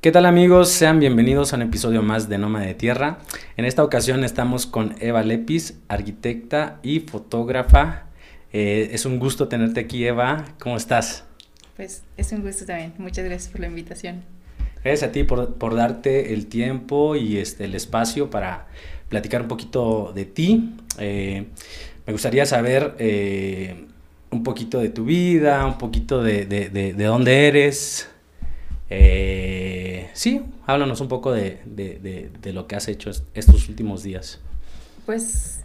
¿Qué tal amigos? Sean bienvenidos a un episodio más de Noma de Tierra. En esta ocasión estamos con Eva Lepis, arquitecta y fotógrafa. Eh, es un gusto tenerte aquí, Eva. ¿Cómo estás? Pues es un gusto también. Muchas gracias por la invitación. Gracias a ti por, darte el tiempo y este, el espacio para platicar un poquito de ti. Eh, me gustaría saber eh, un poquito de tu vida, un poquito de, de, de, de dónde eres, eh, sí, háblanos un poco de, lo que has hecho estos últimos días. Pues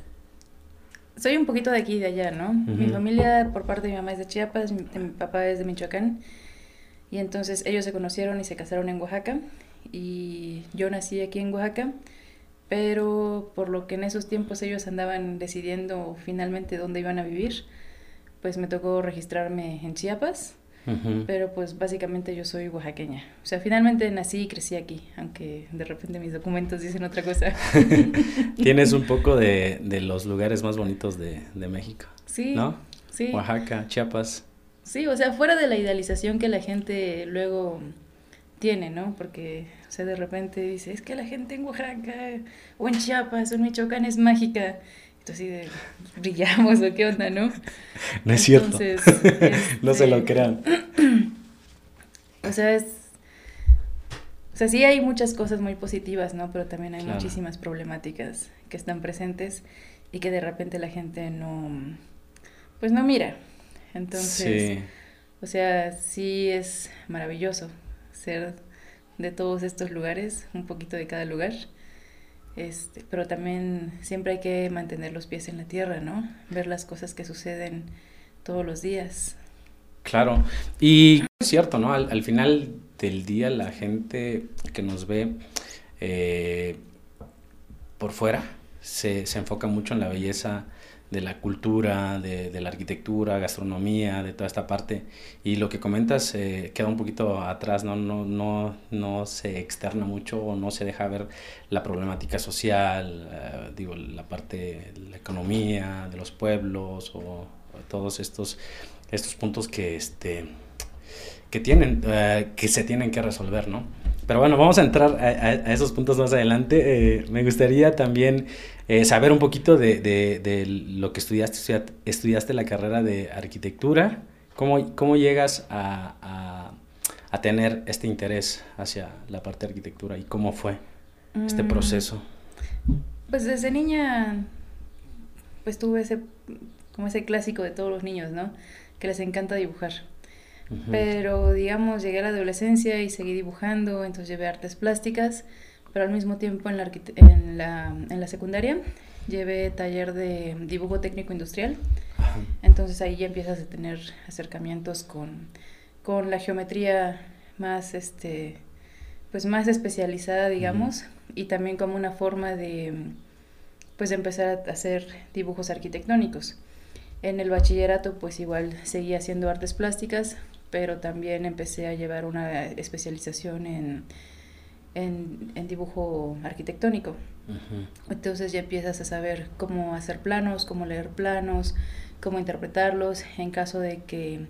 soy un poquito de aquí y de allá, ¿no? Mi familia por parte de mi mamá es de Chiapas, mi, papá es de Michoacán. Y entonces ellos se conocieron y se casaron en Oaxaca. Y yo nací aquí en Oaxaca. Pero por lo que en esos tiempos ellos andaban decidiendo finalmente dónde iban a vivir, pues me tocó registrarme en Chiapas pero pues básicamente yo soy oaxaqueña. O sea, finalmente nací y crecí aquí, aunque de repente mis documentos dicen otra cosa. Tienes un poco de, de, los lugares más bonitos de, de México. Sí. ¿No? Sí. Oaxaca, Chiapas. Sí, o sea, fuera de la idealización que la gente luego tiene, ¿no? Porque, o sea, de repente dice, es que la gente en Oaxaca o en Chiapas o en Michoacán es mágica así de brillamos o qué onda, ¿no? No es cierto. no se lo este, crean. o sea, es... O sea, sí hay muchas cosas muy positivas, ¿no? Pero también hay muchísimas problemáticas que están presentes y que de repente la gente no... Pues no mira. Entonces, o sea, sí es maravilloso ser de todos estos lugares, un poquito de cada lugar. Este, pero también siempre hay que mantener los pies en la tierra, ¿no? Ver las cosas que suceden todos los días. Claro, y es cierto, ¿no? Al, final del día la gente que nos ve eh, por fuera se, se enfoca mucho en la belleza de la cultura, de, la arquitectura, gastronomía, de toda esta parte. Y lo que comentas eh, queda un poquito atrás, ¿no? No, no, no se externa mucho o no se deja ver la problemática social, eh, digo, la parte de la economía, de los pueblos o, todos estos, estos puntos que, este, que, tienen, eh, que se tienen que resolver, ¿no? Pero bueno, vamos a entrar a, esos puntos más adelante. me gustaría también eh, saber un poquito de, de, lo que estudiaste, estudiaste la carrera de arquitectura, cómo, cómo llegas a, a, tener este interés hacia la parte de arquitectura y cómo fue este mm. proceso. Pues desde niña, pues tuve ese, como ese clásico de todos los niños, ¿no? Que les encanta dibujar. Pero digamos, llegué a la adolescencia y seguí dibujando, entonces llevé artes plásticas pero al mismo tiempo en la, en la, en la secundaria llevé taller de dibujo técnico industrial. Entonces ahí ya empiezas a tener acercamientos con, con la geometría más, este, pues más especializada, digamos, y también como una forma de, pues empezar a hacer dibujos arquitectónicos. En el bachillerato pues igual seguía haciendo artes plásticas, pero también empecé a llevar una especialización en en, dibujo arquitectónico. Entonces ya empiezas a saber cómo hacer planos, cómo leer planos, cómo interpretarlos en caso de que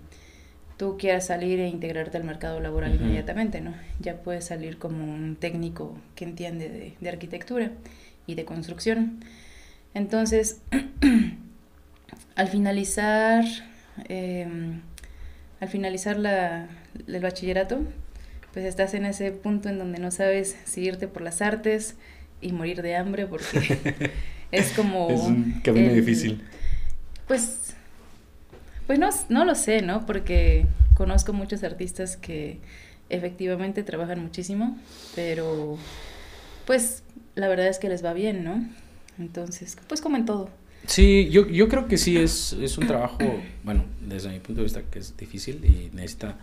tú quieras salir e integrarte al mercado laboral inmediatamente, ¿no? Ya puedes salir como un técnico que entiende de, arquitectura y de construcción. Entonces, al finalizar, em, al finalizar la, el bachillerato, pues estás en ese punto en donde no sabes si irte por las artes y morir de hambre porque es como... Es un camino difícil. Pues, pues no, no lo sé, ¿no? Porque conozco muchos artistas que efectivamente trabajan muchísimo, pero pues la verdad es que les va bien, ¿no? Entonces, pues como en todo. Sí, yo, yo creo que sí es, es un trabajo, bueno, desde mi punto de vista que es difícil y necesita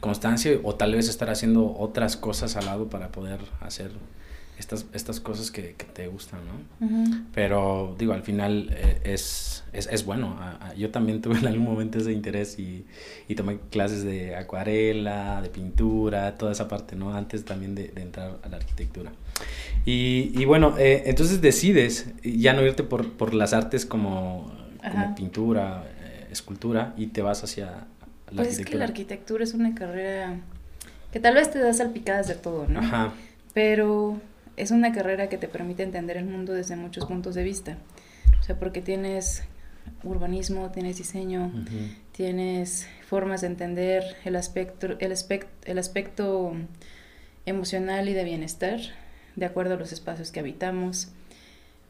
constancia o tal vez estar haciendo otras cosas al lado para poder hacer estas, estas cosas que, te gustan, ¿no? Pero digo, al final eh, es, es, es, bueno. yo también tuve en algún momento ese interés y, y, tomé clases de acuarela, de pintura, toda esa parte, ¿no? Antes también de, entrar a la arquitectura. Y, y bueno, eh, entonces decides ya no irte por, por las artes como, como pintura, eh, escultura y te vas hacia pues es que la arquitectura es una carrera que tal vez te da salpicadas de todo, ¿no? Ajá. Pero es una carrera que te permite entender el mundo desde muchos puntos de vista. O sea, porque tienes urbanismo, tienes diseño, tienes formas de entender el aspecto, el aspecto, el aspecto emocional y de bienestar, de acuerdo a los espacios que habitamos.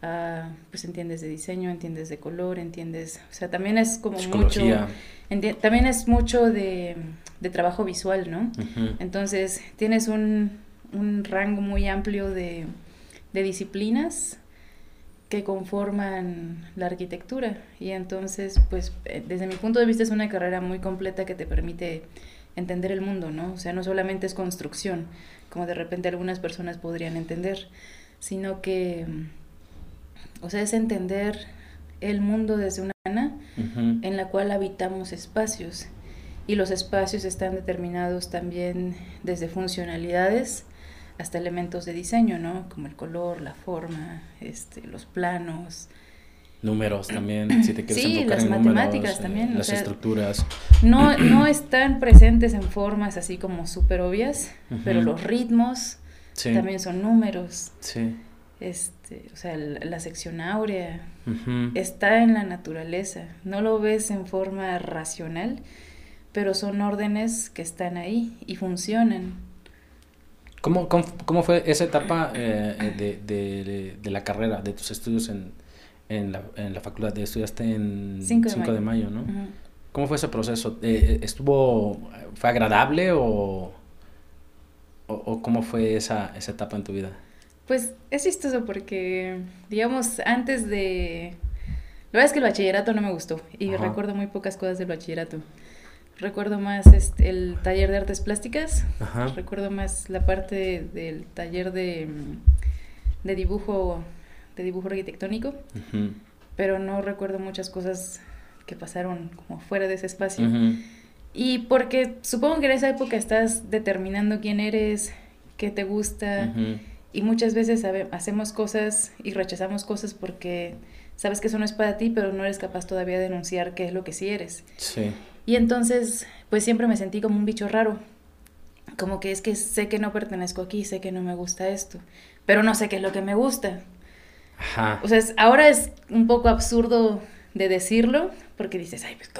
Ah, pues entiendes de diseño, entiendes de color, entiendes, o sea, también es como mucho, Psicología. también es mucho de, de trabajo visual, ¿no? Entonces, tienes un, un rango muy amplio de, de disciplinas que conforman la arquitectura. Y entonces, pues, eh, desde mi punto de vista es una carrera muy completa que te permite entender el mundo, ¿no? O sea, no solamente es construcción, como de repente algunas personas podrían entender, sino que, o sea, es entender el mundo desde una manera en la cual habitamos espacios y los espacios están determinados también desde funcionalidades hasta elementos de diseño, ¿no? Como el color, la forma, este, los planos. Números también, si te quieres Sí, enfocar las en matemáticas números, eh, también, las sea, estructuras. No, no están presentes en formas así como súper obvias, pero los ritmos Sí. también son números. Sí. Este, o sea, la, la sección áurea está en la naturaleza. No lo ves en forma racional, pero son órdenes que están ahí y funcionan. ¿Cómo, cómo, cómo fue esa etapa eh, de, de- de- de la carrera, de tus estudios en, en, la, en la facultad? De, estudiaste en 5 de 5 de mayo. ¿no? ¿Cómo fue ese proceso? Eh, ¿Estuvo, fue agradable o, o, o cómo fue esa, esa etapa en tu vida? Pues es chistoso porque, digamos, antes de... La verdad es que el bachillerato no me gustó y Ajá. recuerdo muy pocas cosas del bachillerato. Recuerdo más este, el taller de artes plásticas, Ajá. recuerdo más la parte del taller de, de dibujo de dibujo arquitectónico, pero no recuerdo muchas cosas que pasaron como fuera de ese espacio. Y porque supongo que en esa época estás determinando quién eres, qué te gusta. Y muchas veces sabe- hacemos cosas y rechazamos cosas porque sabes que eso no es para ti, pero no eres capaz todavía de denunciar qué es lo que sí eres. Sí. Y entonces, pues siempre me sentí como un bicho raro. Como que es que sé que no pertenezco aquí, sé que no me gusta esto, pero no sé qué es lo que me gusta. Ajá. O sea, es- ahora es un poco absurdo de decirlo, porque dices, ay, pues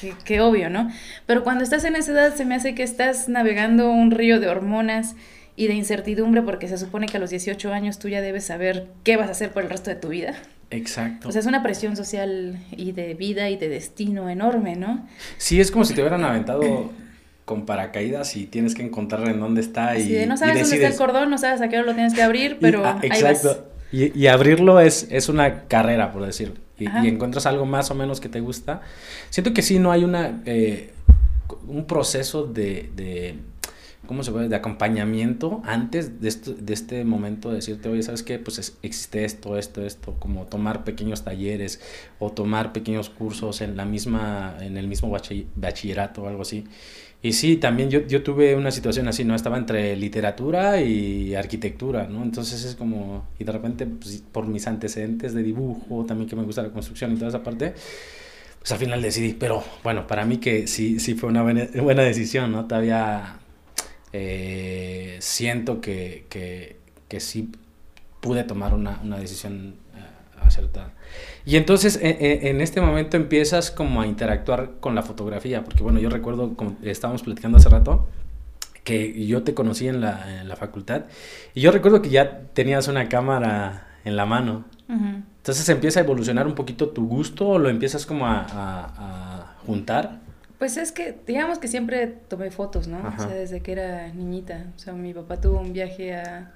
qué, qué obvio, ¿no? Pero cuando estás en esa edad se me hace que estás navegando un río de hormonas y de incertidumbre, porque se supone que a los 18 años tú ya debes saber qué vas a hacer por el resto de tu vida. Exacto. O sea, es una presión social y de vida y de destino enorme, ¿no? Sí, es como si te hubieran aventado con paracaídas y tienes que encontrar en dónde está y, de, no y sabes dónde está el cordón, no sabes a qué hora lo tienes que abrir, Y- pero ah, ahí vas. exacto. Y, y abrirlo es, es una carrera, por decir. Y, y encuentras algo más o menos que te gusta. Siento que sí, no hay una eh, un proceso de, de ¿cómo se puede? De acompañamiento antes de, esto, de este momento de decirte, oye, ¿sabes qué? Pues es- existe esto, esto, esto, como tomar pequeños talleres o tomar pequeños cursos en la misma, en el mismo bachi- bachillerato o algo así. Y sí, también yo, yo tuve una situación así, ¿no? Estaba entre literatura y arquitectura, ¿no? Entonces es como, y de repente, pues, por mis antecedentes de dibujo, también que me gusta la construcción y toda esa parte, pues al final decidí, pero bueno, para mí que sí, sí fue una buena, buena decisión, ¿no? Todavía eh, siento que, que, que sí pude tomar una, una decisión eh, acertada. Y entonces e- e- en este momento empiezas como a interactuar con la fotografía, porque bueno, yo recuerdo, como estábamos platicando hace rato, que yo te conocí en la, en la facultad, y yo recuerdo que ya tenías una cámara en la mano. Entonces empieza a evolucionar un poquito tu gusto o lo empiezas como a, a- a juntar. Pues es que, digamos que siempre tomé fotos, ¿no? Ajá. O sea, desde que era niñita. O sea, mi papá tuvo un viaje a,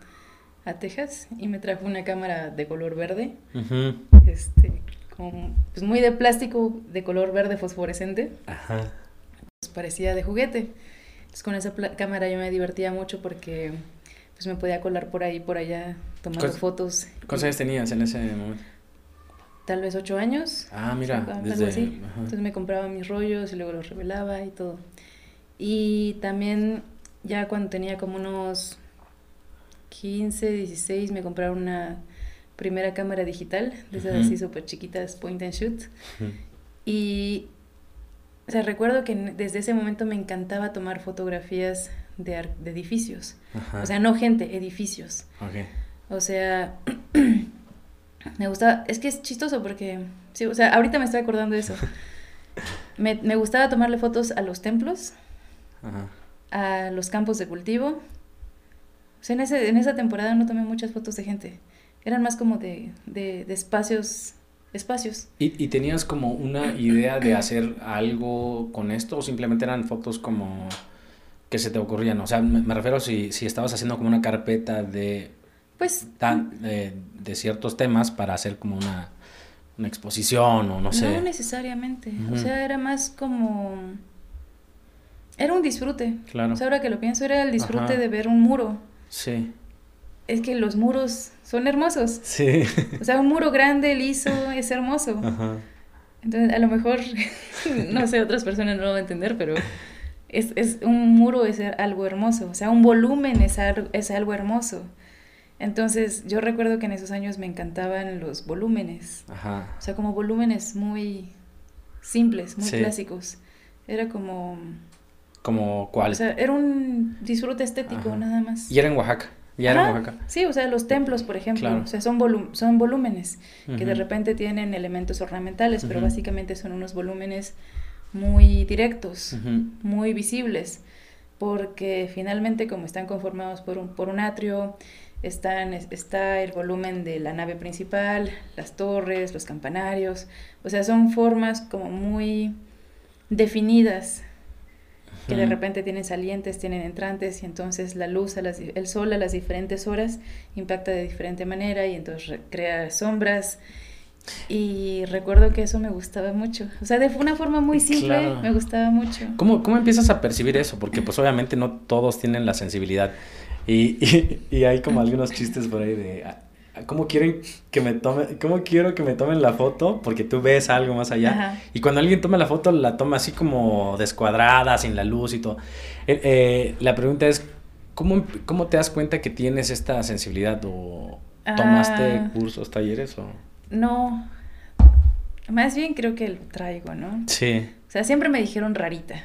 a Texas y me trajo una cámara de color verde, Ujú. este, con, pues muy de plástico, de color verde fosforescente, Ajá. pues parecía de juguete. Entonces con esa cámara yo me divertía mucho porque pues me podía colar por ahí, por allá, tomando ¿Cuántos- fotos. ¿Cuántos años tenías en ese momento? Tal vez ocho años. Ah, mira, desde... así. Entonces me compraba mis rollos y luego los revelaba y todo. Y también ya cuando tenía como unos 15, 16 me compraron una primera cámara digital, de esas Ujú. así súper chiquitas, point and shoot. Ujú. Y o sea, recuerdo que desde ese momento me encantaba tomar fotografías de, de edificios. O sea, no gente, edificios. O sea, me gustaba, es que es chistoso porque, sí, o sea, ahorita me estoy acordando de eso. Me, me gustaba tomarle fotos a los templos, a los campos de cultivo. O sea, en, ese, en esa temporada no tomé muchas fotos de gente. Eran más como de, de, de espacios espacios. ¿Y, ¿Y, tenías como una idea de hacer algo con esto o simplemente eran fotos como que se te ocurrían? O sea, me, refiero si, si estabas haciendo como una carpeta de, pues, tan, eh, de ciertos temas para hacer como una, una exposición o no sé. No necesariamente, o sea, era más como... Era un disfrute. Claro. O sea, ahora que lo pienso, era el disfrute de ver un muro. Sí es que los muros son hermosos. Sí. O sea, un muro grande, liso, es hermoso. Ajá. Entonces, a lo mejor, no sé, otras personas no lo van a entender, pero es, es un muro es algo hermoso. O sea, un volumen es, es algo hermoso. Entonces, yo recuerdo que en esos años me encantaban los volúmenes. Ajá. O sea, como volúmenes muy simples, muy clásicos. Era como... ¿Como cuál? O sea, era un disfrute estético, nada más. ¿Y era en Oaxaca? Sí, o sea, los templos, por ejemplo, o sea, son, son volúmenes que de repente tienen elementos ornamentales, pero básicamente son unos volúmenes muy directos, muy visibles, porque finalmente como están conformados por un, por un atrio, están, está el volumen de la nave principal, las torres, los campanarios, o sea, son formas como muy definidas que de repente tienen salientes, tienen entrantes y entonces la luz, a las, el sol a las diferentes horas impacta de diferente manera y entonces crea sombras. Y recuerdo que eso me gustaba mucho. O sea, de una forma muy simple me gustaba mucho. ¿Cómo, ¿Cómo empiezas a percibir eso? Porque pues obviamente no todos tienen la sensibilidad. Y, y, y hay como algunos chistes por ahí de ¿Cómo quieren que me tome, cómo quiero que me tomen la foto? Porque tú ves algo más allá. Y cuando alguien toma la foto, la toma así como descuadrada, sin la luz y todo. Eh, eh, la pregunta es, ¿cómo, ¿cómo te das cuenta que tienes esta sensibilidad? ¿O tomaste ah. cursos, talleres? O... No, más bien creo que lo traigo, ¿no? Sí. O sea, siempre me dijeron rarita.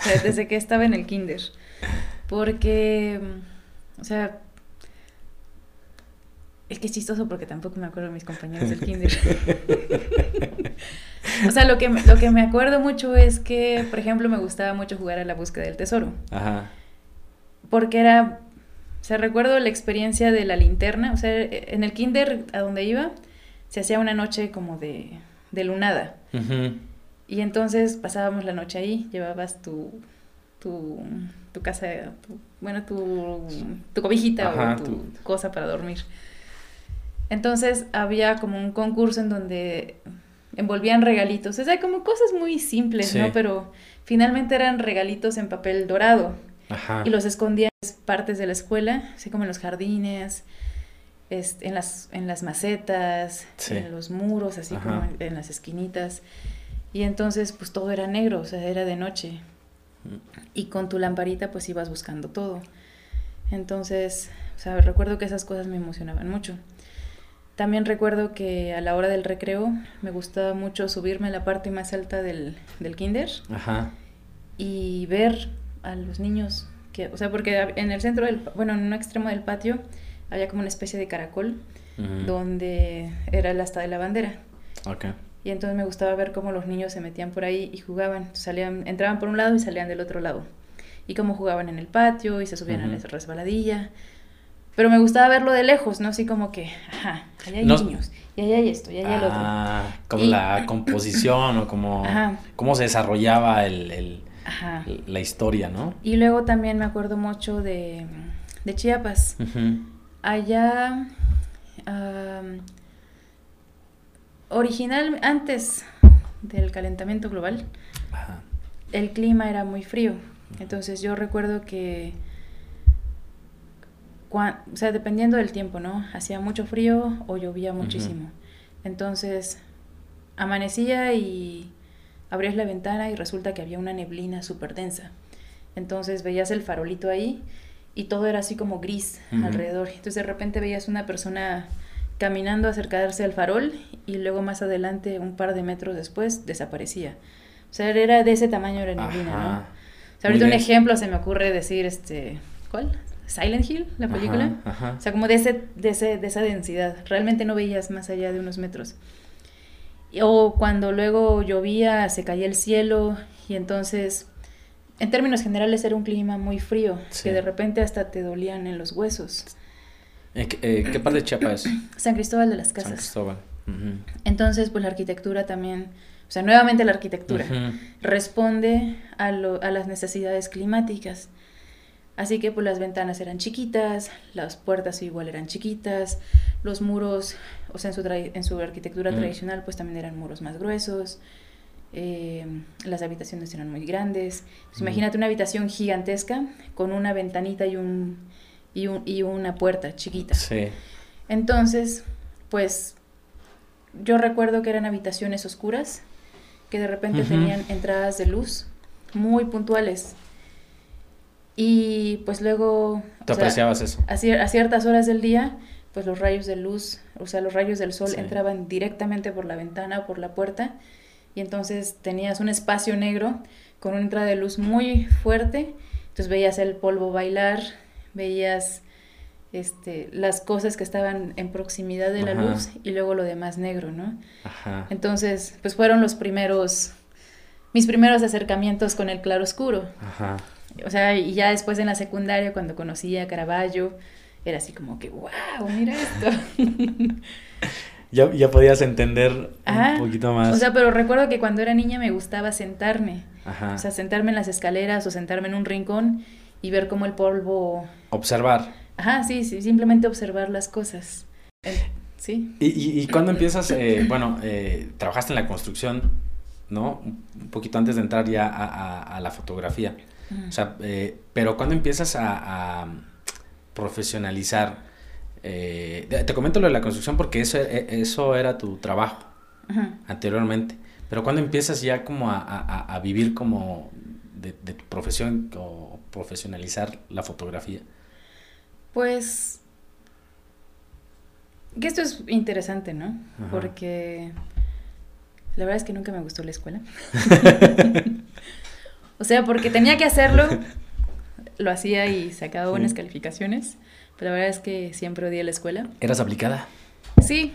O sea, desde que estaba en el kinder. Porque, o sea, es que es chistoso porque tampoco me acuerdo de mis compañeros del kinder. o sea, lo que, lo que me acuerdo mucho es que, por ejemplo, me gustaba mucho jugar a la búsqueda del tesoro. Ajá. Porque era, o sea, recuerdo la experiencia de la linterna, o sea, en el kinder a donde iba, se hacía una noche como de, de lunada. Y entonces pasábamos la noche ahí, llevabas tu, tu, tu casa, bueno, tu, tu cobijita o tu cosa para dormir. Entonces había como un concurso en donde envolvían regalitos. O sea, como cosas muy simples, ¿no? Pero finalmente eran regalitos en papel dorado. Ajá. Y los escondían en partes de la escuela, así como en los jardines, en, las, en las macetas, en los muros, así como en, las esquinitas. Y entonces, pues todo era negro, o sea, era de noche. Y con tu lamparita, pues ibas buscando todo. Entonces, o sea, recuerdo que esas cosas me emocionaban mucho. También recuerdo que a la hora del recreo me gustaba mucho subirme a la parte más alta del, del kinder Ajá. y ver a los niños, que, o sea, porque en el centro del, bueno, en un extremo del patio había como una especie de caracol donde era el asta de la bandera. Okay. Y entonces me gustaba ver cómo los niños se metían por ahí y jugaban, salían, entraban por un lado y salían del otro lado. Y cómo jugaban en el patio y se subían a la resbaladilla. Pero me gustaba verlo de lejos, ¿no? Así como que, ajá, allá hay niños, y allá hay esto, y allá hay el otro. Ah, como la composición o como cómo se desarrollaba el, la historia, ¿no? Y luego también me acuerdo mucho de, de Chiapas. Allá, original, antes del calentamiento global, el clima era muy frío. Entonces yo recuerdo que o sea, dependiendo del tiempo, ¿no? Hacía mucho frío o llovía muchísimo. Entonces, amanecía y abrías la ventana y resulta que había una neblina súper densa. Entonces veías el farolito ahí y todo era así como gris alrededor. Entonces de repente veías una persona caminando acercarse al farol y luego más adelante, un par de metros después, desaparecía. O sea, era de ese tamaño la neblina, ¿no? O sea, ahorita un ejemplo se me ocurre decir, este, ¿cuál? Silent Hill, la película. O sea, como de, ese, de, ese, de esa densidad. Realmente no veías más allá de unos metros. O cuando luego llovía, se caía el cielo y entonces, en términos generales, era un clima muy frío, que de repente hasta te dolían en los huesos. ¿En eh, qué, parte de Chiapas es? San Cristóbal de las Casas. San Cristóbal. Entonces, pues la arquitectura también, o sea, nuevamente la arquitectura responde a, a las necesidades climáticas. Así que pues las ventanas eran chiquitas, las puertas igual eran chiquitas, los muros, o sea, en su, en su arquitectura mm. tradicional pues también eran muros más gruesos, eh, las habitaciones eran muy grandes. Pues, mm. Imagínate una habitación gigantesca con una ventanita y, un, y, un, y una puerta chiquita. Sí. Entonces, pues yo recuerdo que eran habitaciones oscuras que de repente tenían entradas de luz muy puntuales. Y pues luego... ¿Te apreciabas eso? A, ciertas horas del día, pues los rayos de luz, o sea, los rayos del sol entraban directamente por la ventana o por la puerta. Y entonces tenías un espacio negro con una entrada de luz muy fuerte. Entonces veías el polvo bailar, veías este, las cosas que estaban en proximidad de la luz y luego lo demás negro, ¿no? Ajá. Entonces, pues fueron los primeros, mis primeros acercamientos con el claro oscuro. Ajá. O sea, y ya después en la secundaria, cuando conocí a Caravaggio, era así como que, wow, mira esto. ya, ya podías entender un poquito más. O sea, pero recuerdo que cuando era niña me gustaba sentarme. Ajá. O sea, sentarme en las escaleras o sentarme en un rincón y ver cómo el polvo... Observar. Ajá, sí, sí, simplemente observar las cosas. Sí. ¿Y, y, y cuando empiezas, eh, bueno, eh, trabajaste en la construcción, ¿no? Un poquito antes de entrar ya a, a la fotografía. O sea, eh, pero cuando empiezas a, profesionalizar, eh, te comento lo de la construcción porque eso, e, eso era tu trabajo anteriormente, pero cuando empiezas ya como a, vivir como de, tu profesión o profesionalizar la fotografía. Pues que esto es interesante, ¿no? Porque la verdad es que nunca me gustó la escuela. O sea, porque tenía que hacerlo, lo hacía y sacaba buenas calificaciones, pero la verdad es que siempre odié la escuela. ¿Eras aplicada? Sí.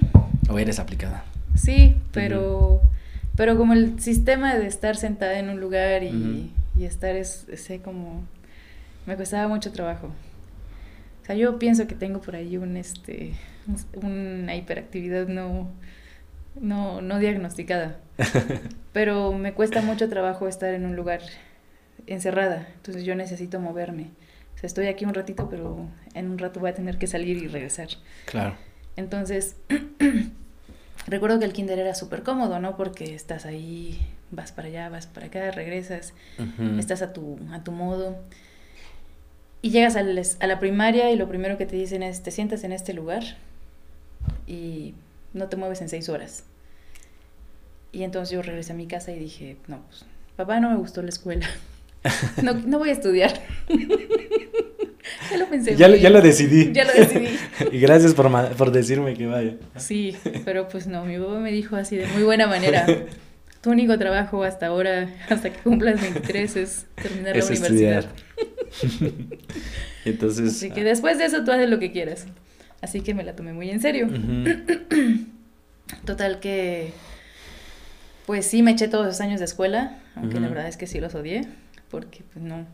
¿O eres aplicada? Sí, pero, pero como el sistema de estar sentada en un lugar y, estar, es, sé, como, me costaba mucho trabajo. O sea, yo pienso que tengo por ahí un, este, una hiperactividad no, no, no diagnosticada. Pero me cuesta mucho trabajo estar en un lugar encerrada, entonces yo necesito moverme. O sea, estoy aquí un ratito, pero en un rato voy a tener que salir y regresar. Claro. Entonces, recuerdo que el kinder era súper cómodo, ¿no? Porque estás ahí, vas para allá, vas para acá, regresas, estás a tu, a tu modo. Y llegas a la primaria y lo primero que te dicen es, te sientas en este lugar y no te mueves en seis horas. Y entonces yo regresé a mi casa y dije, no, pues, papá no me gustó la escuela. No, no voy a estudiar. ya lo pensé. Ya, ya, lo decidí. Ya lo decidí. y gracias por, por, decirme que vaya. Sí, pero pues no, mi papá me dijo así de muy buena manera. Tu único trabajo hasta ahora, hasta que cumplas 23, es terminar la universidad. Entonces. Así que después de eso tú haces lo que quieras. Así que me la tomé muy en serio. Total que. Pues sí, me eché todos los años de escuela, aunque la verdad es que sí los odié porque pues no,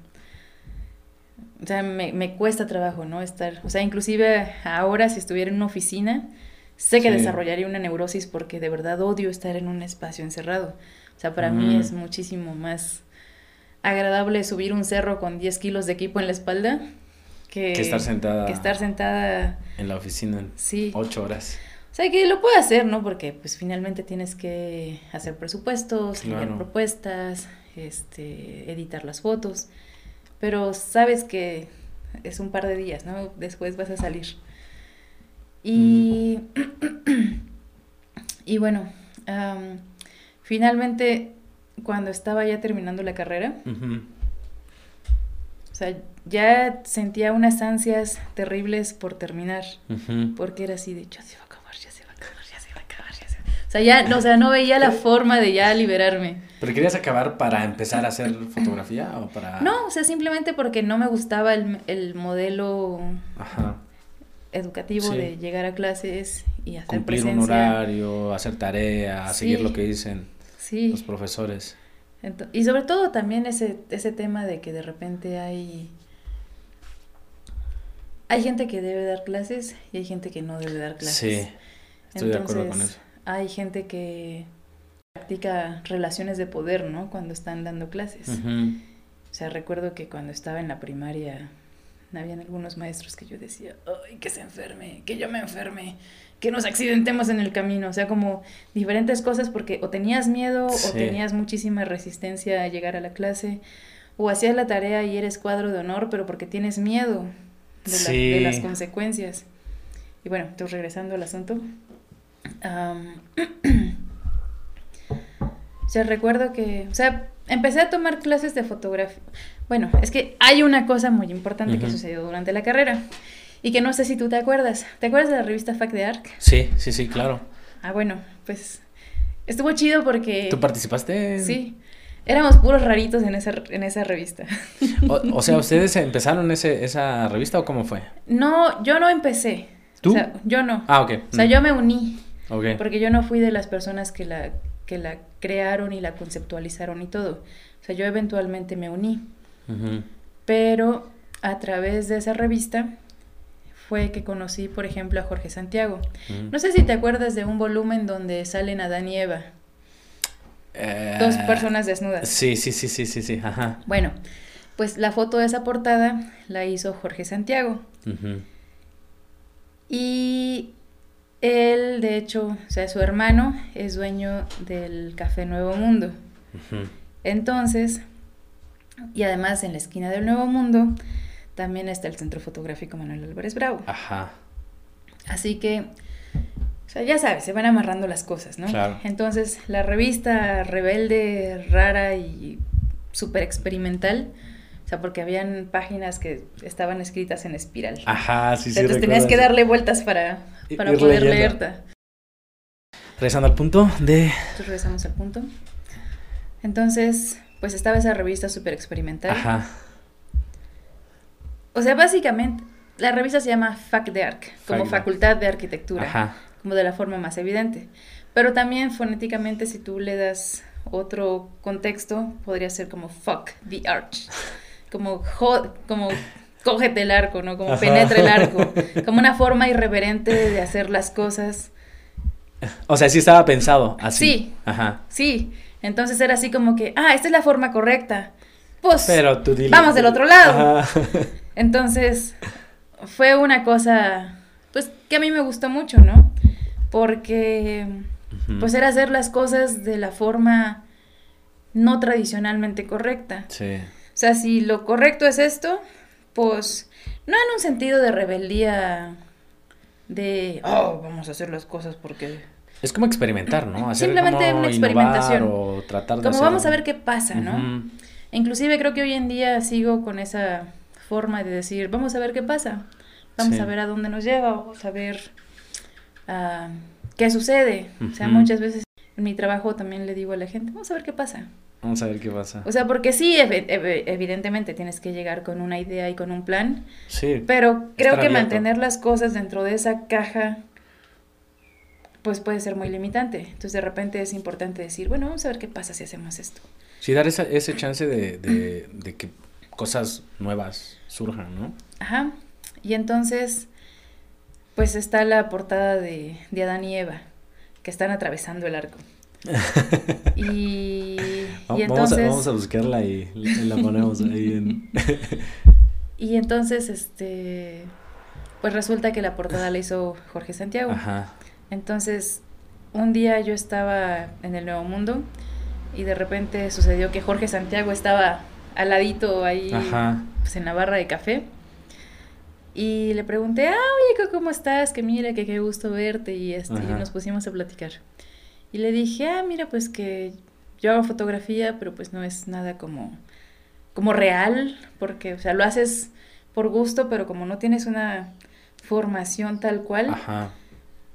o sea, me, me, cuesta trabajo, ¿no? Estar, o sea, inclusive ahora si estuviera en una oficina, sé que desarrollaría una neurosis porque de verdad odio estar en un espacio encerrado. O sea, para mí es muchísimo más agradable subir un cerro con 10 kilos de equipo en la espalda que, que estar sentada. Que estar sentada. En la oficina. Sí. Ocho horas. O sea, que lo puedo hacer, ¿no? Porque pues finalmente tienes que hacer presupuestos, enviar propuestas, este, editar las fotos, pero sabes que es un par de días, ¿no? Después vas a salir. Y, y bueno, finalmente cuando estaba ya terminando la carrera, o sea, ya sentía unas ansias terribles por terminar, porque era así de, ya se va a acabar, ya se va a acabar, ya se va a acabar, ya se va a... O sea, ya, no, o sea, no veía la forma de ya liberarme. ¿Pero querías acabar para empezar a hacer fotografía o para...? No, o sea, simplemente porque no me gustaba el, el modelo Ajá. educativo Sí. de llegar a clases y hacer Cumplir presencia. un horario, hacer tarea, seguir Sí. lo que dicen Sí. los profesores. Y sobre todo también ese, ese tema de que de repente hay... Hay gente que debe dar clases y hay gente que no debe dar clases. Sí, estoy de acuerdo con Entonces, eso. Hay gente que practica relaciones de poder, ¿no? Cuando están dando clases. O sea, recuerdo que cuando estaba en la primaria, habían algunos maestros que yo decía, ay, que se enferme, que yo me enferme, que nos accidentemos en el camino. O sea, como diferentes cosas porque o tenías miedo Sí. o tenías muchísima resistencia a llegar a la clase, o hacías la tarea y eres cuadro de honor, pero porque tienes miedo de, la- Sí. de las consecuencias. Y bueno, entonces regresando al asunto. am, o sea, recuerdo que, o sea, empecé a tomar clases de fotografía. Bueno, es que hay una cosa muy importante que Ujú. sucedió durante la carrera y que no sé si tú te acuerdas. ¿Te acuerdas de la revista Fac de Arc? Sí, sí, sí, claro. Ah, bueno, pues estuvo chido porque... ¿Tú participaste? en- Sí, éramos puros raritos en esa, en esa revista. O, o sea, ¿ustedes empezaron ese, esa revista o cómo fue? No, yo no empecé. ¿Tú? O sea, yo no. Ah, ok. O sea, Mm. yo me uní. Ok. Porque yo no fui de las personas que la, que la crearon y la conceptualizaron y todo. O sea, yo eventualmente me uní. Ujú. Pero a través de esa revista fue que conocí, por ejemplo, a Jorge Santiago. Ujú. No sé si te acuerdas de un volumen donde salen Adán y Eva, Eh, dos personas desnudas. Sí, sí, sí, sí, sí, sí, ajá. Bueno, pues la foto de esa portada la hizo Jorge Santiago. Y él, de hecho, o sea, su hermano es dueño del Café Nuevo Mundo. Entonces, y además en la esquina del Nuevo Mundo también está el Centro Fotográfico Manuel Álvarez Bravo. Ajá. Así que, o sea, ya sabes, se van amarrando las cosas, ¿no? Claro. Entonces, la revista rebelde, rara y súper experimental, o sea, porque habían páginas que estaban escritas en espiral. Ajá, sí, sí. entonces tenías que darle vueltas para, para poder leerla. Regresando al punto de... Entonces regresamos al punto. Entonces, pues estaba esa revista súper experimental. Ajá. O sea, básicamente, la revista se llama Fac de Arc, como Fac. Facultad de Arquitectura, Ajá. como de la forma más evidente. Pero también fonéticamente, si tú le das otro contexto, podría ser como Fuck the Arch, como, como cógete el arco, ¿no? Como Ajá. penetra el arco, como una forma irreverente de hacer las cosas. O sea, sí estaba pensado así. Sí. Ajá. Sí, entonces era así como que, ah, esta es la forma correcta. Pues Pero tú dile. Vamos del otro lado. Ajá. Entonces, fue una cosa, pues, que a mí me gustó mucho, ¿no? Porque, pues, era hacer las cosas de la forma no tradicionalmente correcta. Sí. O sea, si lo correcto es esto, pues, no en un sentido de rebeldía, de, oh, vamos a hacer las cosas porque... Es como experimentar, ¿no? Hacer Simplemente como una experimentación. O tratar de Como hacer- vamos a ver qué pasa, ¿no? Ujú. Inclusive creo que hoy en día sigo con esa forma de decir, vamos a ver qué pasa, vamos Sí. a ver a dónde nos lleva, vamos a ver ah, qué sucede. O sea, muchas veces en mi trabajo también le digo a la gente, vamos a ver qué pasa. Vamos a ver qué pasa. O sea, porque sí, ev- ev- evidentemente tienes que llegar con una idea y con un plan, Sí. pero creo que abierto. mantener las cosas dentro de esa caja pues puede ser muy limitante. Entonces de repente es importante decir, bueno, vamos a ver qué pasa si hacemos esto. Sí, dar esa, ese chance de, de, de que cosas nuevas surjan, ¿no? Ajá. Y entonces, pues está la portada de, de Adán y Eva, que están atravesando el arco. Y, y Vamos, entonces, a, vamos a buscarla y, y la ponemos ahí en... y entonces, este, pues resulta que la portada la hizo Jorge Santiago. Ajá. Entonces, un día yo estaba en el Nuevo Mundo y de repente sucedió que Jorge Santiago estaba al ladito ahí Ajá. pues, en la barra de café. Y le pregunté, ah, oye, ¿cómo estás? Que mira, que qué gusto verte. Y, este, y nos pusimos a platicar. Y le dije, ah, mira, pues que yo hago fotografía, pero pues no es nada como, como real, porque, o sea, lo haces por gusto, pero como no tienes una formación tal cual, Ajá.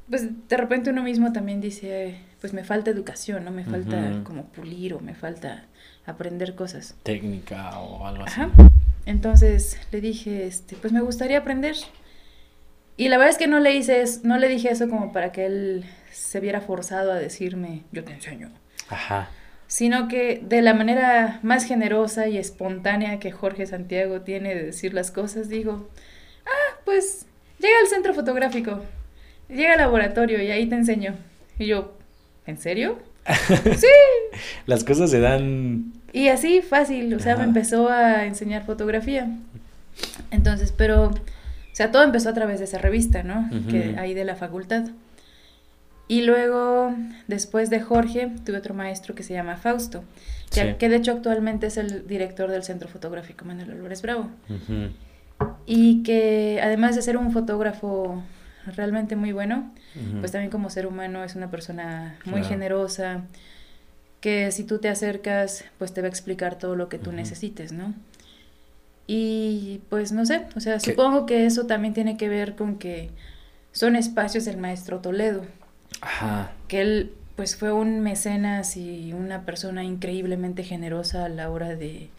pues de repente uno mismo también dice, pues me falta educación, ¿no? Me falta como pulir o me falta aprender cosas. Técnica o algo así. Entonces le dije, este, pues me gustaría aprender. Y la verdad es que no le hice no le dije eso como para que él se viera forzado a decirme, yo te enseño. Ajá. Sino que de la manera más generosa y espontánea que Jorge Santiago tiene de decir las cosas, digo, ah, pues llega al centro fotográfico, llega al laboratorio y ahí te enseño. Y yo, ¿en serio? sí. Las cosas se dan... Y así, fácil, o sea, me empezó a enseñar fotografía. Entonces, pero, o sea, todo empezó a través de esa revista, ¿no? Que hay de la facultad. Y luego, después de Jorge, tuve otro maestro que se llama Fausto, que, de hecho actualmente es el director del Centro Fotográfico Manuel Álvarez Bravo. Y que además de ser un fotógrafo realmente muy bueno, pues también como ser humano es una persona muy generosa, que si tú te acercas, pues te va a explicar todo lo que tú necesites, ¿no? Y pues no sé, o sea, supongo que eso también tiene que ver con que son espacios del maestro Toledo. Ajá. Que él pues fue un mecenas y una persona increíblemente generosa a la hora de,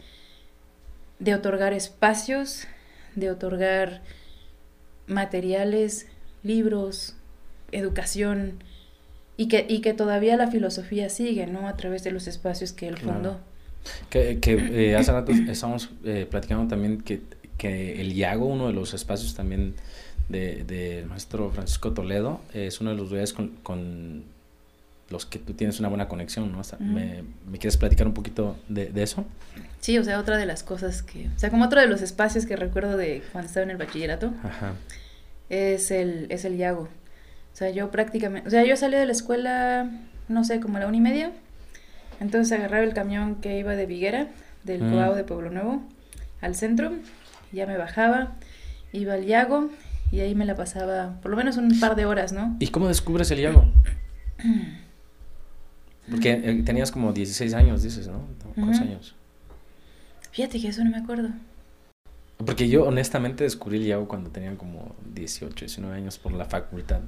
de otorgar espacios, de otorgar materiales, libros, educación, y que, y que todavía la filosofía sigue, ¿no? A través de los espacios que él fundó. Que, que eh, hace rato estábamos eh, platicando también que, que el Iago, uno de los espacios también del de, maestro Francisco Toledo, es uno de los lugares con, con, los que tú tienes una buena conexión, ¿no? me, me, quieres platicar un poquito de, de, eso? Sí, o sea, otra de las cosas que, o sea, como otro de los espacios que recuerdo de cuando estaba en el bachillerato, Ajá. es el, es el Iago. O sea, yo prácticamente, o sea, yo salí de la escuela, no sé, como a la una y media. Entonces agarraba el camión que iba de Viguera, del mm. Coao de Pueblo Nuevo, al centro. Ya me bajaba, iba al Yago y ahí me la pasaba por lo menos un par de horas, ¿no? ¿Y cómo descubres el Yago? Porque eh, tenías como 16 años, dices, ¿no? ¿Cuántos años? Fíjate que eso no me acuerdo. Porque yo honestamente descubrí el Yago cuando tenía como 18, 19 años por la facultad.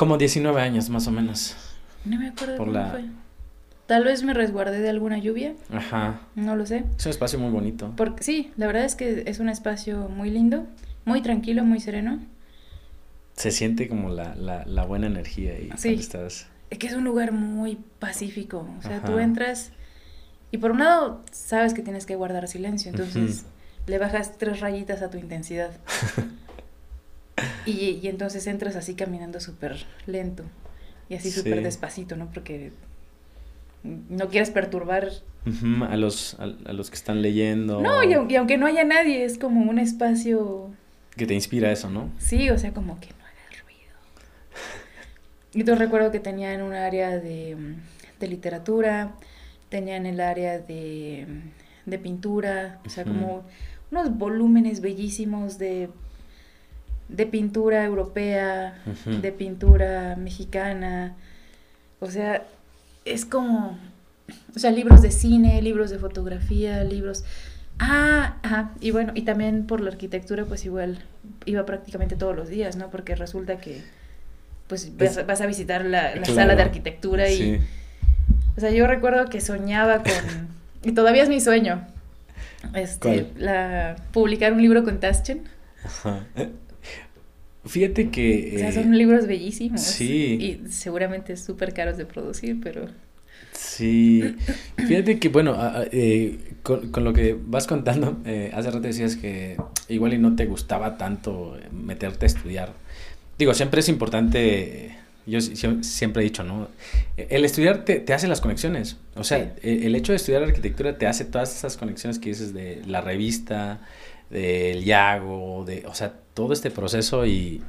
Como 19 años, más o menos. No me acuerdo Por la... fue. Tal vez me resguardé de alguna lluvia. Ajá. No lo sé. Es un espacio muy bonito. Porque, sí, la verdad es que es un espacio muy lindo, muy tranquilo, muy sereno. Se siente como la, la, la buena energía ahí sí. estás. Es que es un lugar muy pacífico. O sea, tú entras y por un lado sabes que tienes que guardar silencio, entonces le bajas tres rayitas a tu intensidad. Y, entonces entras así caminando súper lento y así súper despacito, ¿no? Porque no quieres perturbar a, los, a, los que están leyendo. No, y, aunque no haya nadie, es como un espacio... Que te inspira eso, ¿no? Sí, o sea, como que no haga ruido. Y yo recuerdo que tenían un área de, de literatura, tenían el área de, de pintura, o sea, como unos volúmenes bellísimos de de pintura europea, de pintura mexicana. O sea, es como, o sea, libros de cine, libros de fotografía, libros... Ah, ajá, y bueno, y también por la arquitectura, pues igual iba prácticamente todos los días, ¿no? Porque resulta que, pues, vas, a visitar la, sala de arquitectura y... O sea, yo recuerdo que soñaba con... y todavía es mi sueño. Este, la, publicar un libro con Taschen. Ajá. Fíjate que... O sea, son libros bellísimos. Sí. Y seguramente súper caros de producir, pero... Sí. Fíjate que, bueno, eh, con, lo que vas contando, eh, hace rato decías que igual y no te gustaba tanto meterte a estudiar. Digo, siempre es importante, yo siempre he dicho, ¿no? El estudiar te, te hace las conexiones. O sea, el, el hecho de estudiar arquitectura te hace todas esas conexiones que dices de la revista, del Yago, de, o sea, todo este proceso y,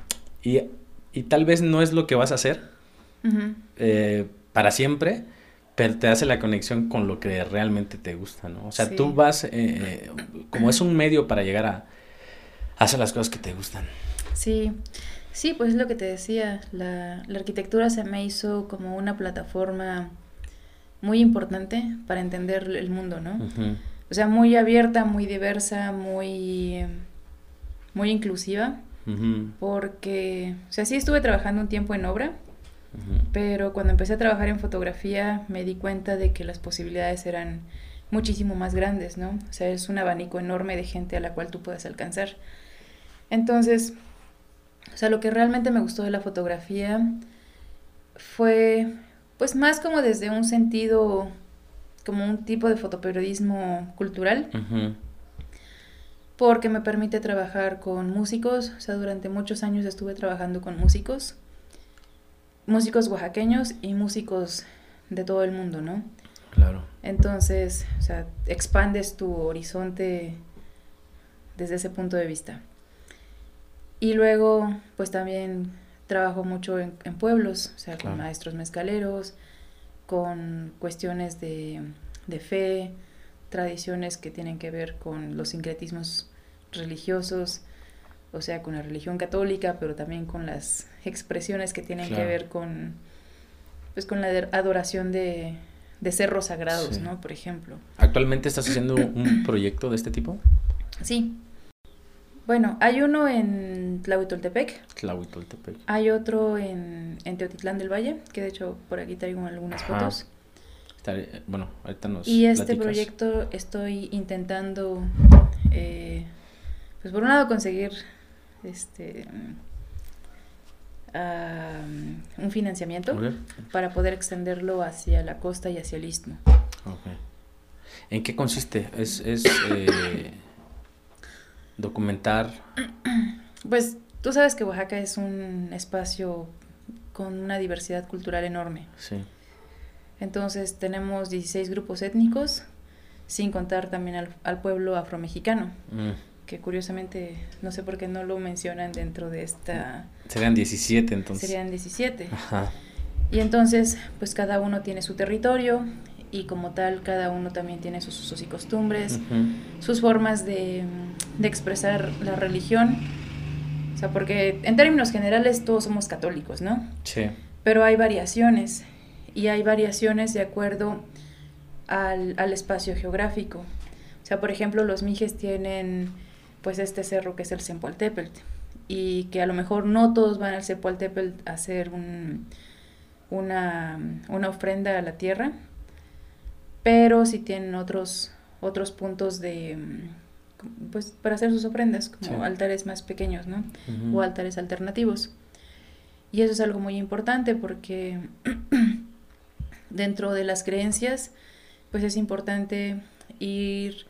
y, y tal vez no es lo que vas a hacer eh, para siempre, pero te hace la conexión con lo que realmente te gusta, ¿no? O sea, tú vas, eh, eh, como es un medio para llegar a, hacer las cosas que te gustan. Sí, sí, pues es lo que te decía, la, la arquitectura se me hizo como una plataforma muy importante para entender el mundo, ¿no? O sea, muy abierta, muy diversa, muy, muy inclusiva, porque, o sea, sí estuve trabajando un tiempo en obra, Pero cuando empecé a trabajar en fotografía me di cuenta de que las posibilidades eran muchísimo más grandes, ¿no? O sea, es un abanico enorme de gente a la cual tú puedes alcanzar. Entonces, o sea, lo que realmente me gustó de la fotografía fue, pues más como desde un sentido, como un tipo de fotoperiodismo cultural, porque me permite trabajar con músicos, o sea, durante muchos años estuve trabajando con músicos, músicos oaxaqueños y músicos de todo el mundo, ¿no? Claro. Entonces, o sea, expandes tu horizonte desde ese punto de vista. Y luego, pues también trabajo mucho en, pueblos, o sea, con maestros mezcaleros, con cuestiones de, de, fe, tradiciones que tienen que ver con los sincretismos religiosos, o sea, con la religión católica, pero también con las expresiones que tienen que ver con, pues, con la adoración de, de cerros sagrados, ¿no? Por ejemplo. ¿Actualmente estás haciendo un proyecto de este tipo? Sí. Bueno, hay uno en Tlahuitoltepec. Tlahuitoltepec. Hay otro en, en Teotitlán del Valle, que de hecho por aquí traigo algunas fotos. bueno, ahorita nos Y este proyecto estoy intentando, eh, pues por un lado conseguir este un financiamiento para poder extenderlo hacia la costa y hacia el istmo. ¿En qué consiste? ¿Es, es eh, documentar? Pues tú sabes que Oaxaca es un espacio con una diversidad cultural enorme. Sí. Entonces tenemos 16 grupos étnicos, sin contar también al, pueblo afromexicano. Mm que curiosamente no sé por qué no lo mencionan dentro de esta... Serían 17 entonces. Serían 17. Ajá. Y entonces, pues cada uno tiene su territorio y como tal cada uno también tiene sus usos y costumbres, sus formas de, de, expresar la religión. O sea, porque en términos generales todos somos católicos, ¿no? Sí. Pero hay variaciones y hay variaciones de acuerdo al, al espacio geográfico. O sea, por ejemplo, los mijes tienen pues este cerro que es el Sempoaltepelt y que a lo mejor no todos van al Sempoaltepelt a hacer un, una, una, ofrenda a la tierra, pero si tienen otros, otros puntos de, pues para hacer sus ofrendas, como altares más pequeños, ¿no? O altares alternativos. Y eso es algo muy importante porque dentro de las creencias, pues es importante ir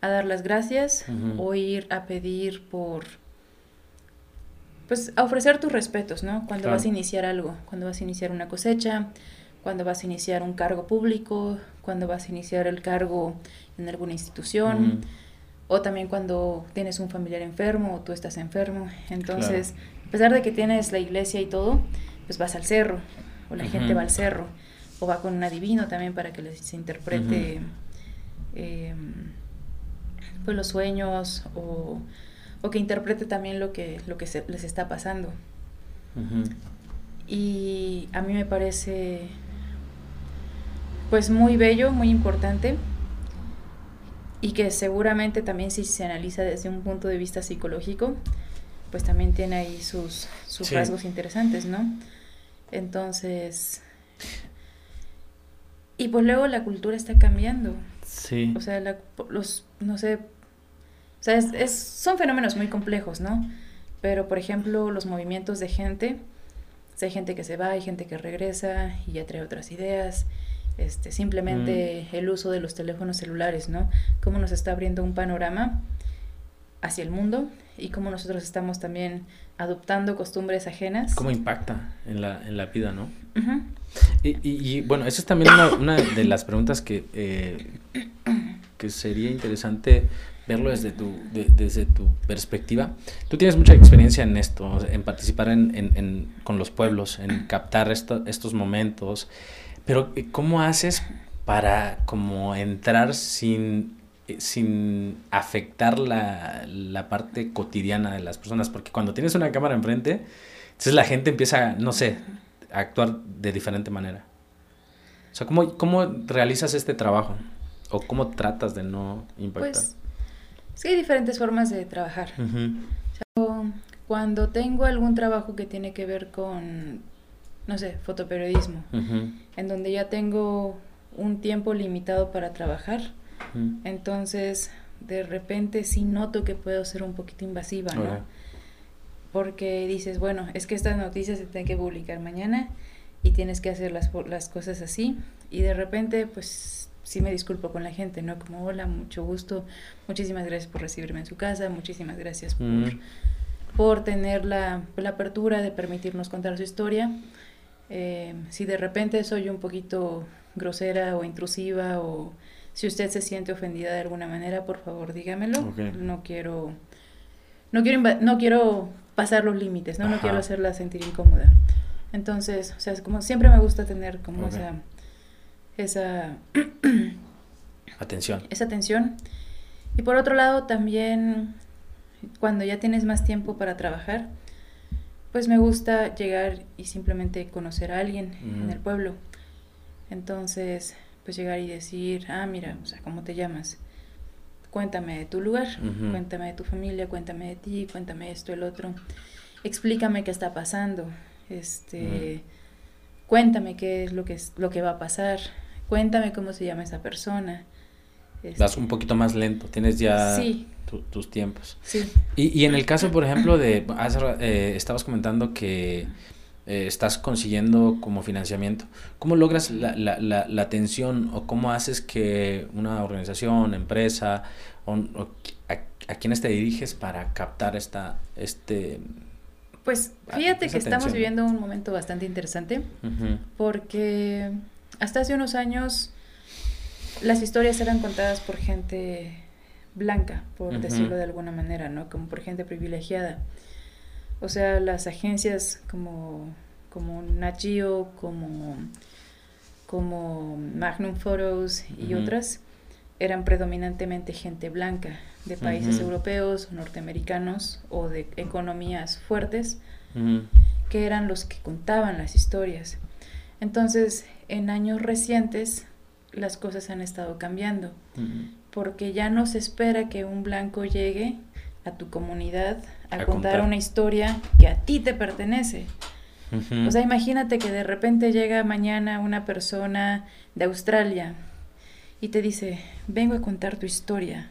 a dar las gracias o ir a pedir por, pues a ofrecer tus respetos, ¿no? Cuando vas a iniciar algo, cuando vas a iniciar una cosecha, cuando vas a iniciar un cargo público, cuando vas a iniciar el cargo en alguna institución, o también cuando tienes un familiar enfermo o tú estás enfermo. Entonces, a pesar de que tienes la iglesia y todo, pues vas al cerro, o la gente va al cerro, o va con un adivino también para que les interprete pues los sueños o, que interprete también lo que, lo que les está pasando. Y a mí me parece pues muy bello, muy importante y que seguramente también si se analiza desde un punto de vista psicológico, pues también tiene ahí sus, sus rasgos interesantes, ¿no? Entonces, y pues luego la cultura está cambiando. Sí. O sea, los, no sé, o sea, es, son fenómenos muy complejos, ¿no? Pero, por ejemplo, los movimientos de gente, hay gente que se va, hay gente que regresa y ya trae otras ideas. Este, simplemente mm. el uso de los teléfonos celulares, ¿no? Cómo nos está abriendo un panorama hacia el mundo y cómo nosotros estamos también adoptando costumbres ajenas. ¿Cómo impacta en la, en la vida, no? y, y, bueno, esa es también una, una de las preguntas que, eh, que sería interesante verlo desde tu, desde tu perspectiva. Tú tienes mucha experiencia en esto, en participar en, en, con los pueblos, en captar estos momentos, pero eh, ¿cómo haces para como entrar sin, eh, sin afectar la, la parte cotidiana de las personas? Porque cuando tienes una cámara enfrente, entonces la gente empieza, no sé, a actuar de diferente manera. O sea, ¿cómo, cómo realizas este trabajo? ¿O cómo tratas de no impactar? Pues, Sí, hay diferentes formas de trabajar. cuando tengo algún trabajo que tiene que ver con no sé, fotoperiodismo, en donde ya tengo un tiempo limitado para trabajar. Entonces, de repente sí noto que puedo ser un poquito invasiva, ¿no? Porque dices, bueno, es que estas noticias se tienen que publicar mañana y tienes que hacer las, las cosas así. Y de repente, pues sí me disculpo con la gente, ¿no? Como, hola, mucho gusto, muchísimas gracias por recibirme en su casa, muchísimas gracias por, por tener la, la, apertura de permitirnos contar su historia. Eh, si de repente soy un poquito grosera o intrusiva o si usted se siente ofendida de alguna manera, por favor dígamelo. No quiero no quiero no quiero pasar los límites, ¿no? No quiero hacerla sentir incómoda. Entonces, o sea, es como siempre me gusta tener como esa esa atención. Esa atención. Y por otro lado, también cuando ya tienes más tiempo para trabajar, pues me gusta llegar y simplemente conocer a alguien en el pueblo. Entonces, pues llegar y decir, ah, mira, o sea, ¿cómo te llamas? Cuéntame de tu lugar, cuéntame de tu familia, cuéntame de ti, cuéntame esto, el otro. Explícame qué está pasando. Este, cuéntame qué es lo que es lo que va a pasar. Cuéntame cómo se llama esa persona. Vas un poquito más lento, tienes ya tus tiempos. Sí. Y, y, en el caso, por ejemplo, de, eh, estabas comentando que eh, estás consiguiendo como financiamiento, ¿cómo logras la, la, la, atención o cómo haces que una organización, empresa, o, a, a quiénes te diriges para captar esta, este... Pues fíjate que estamos viviendo un momento bastante interesante porque hasta hace unos años las historias eran contadas por gente blanca, por decirlo de alguna manera, ¿no? Como por gente privilegiada. O sea, las agencias como, como como, como Magnum Photos y otras, eran predominantemente gente blanca, de países europeos, norteamericanos o de economías fuertes, que eran los que contaban las historias. Entonces, en años recientes, las cosas han estado cambiando, porque ya no se espera que un blanco llegue a tu comunidad a, contar, una historia que a ti te pertenece. O sea, imagínate que de repente llega mañana una persona de Australia y te dice, vengo a contar tu historia.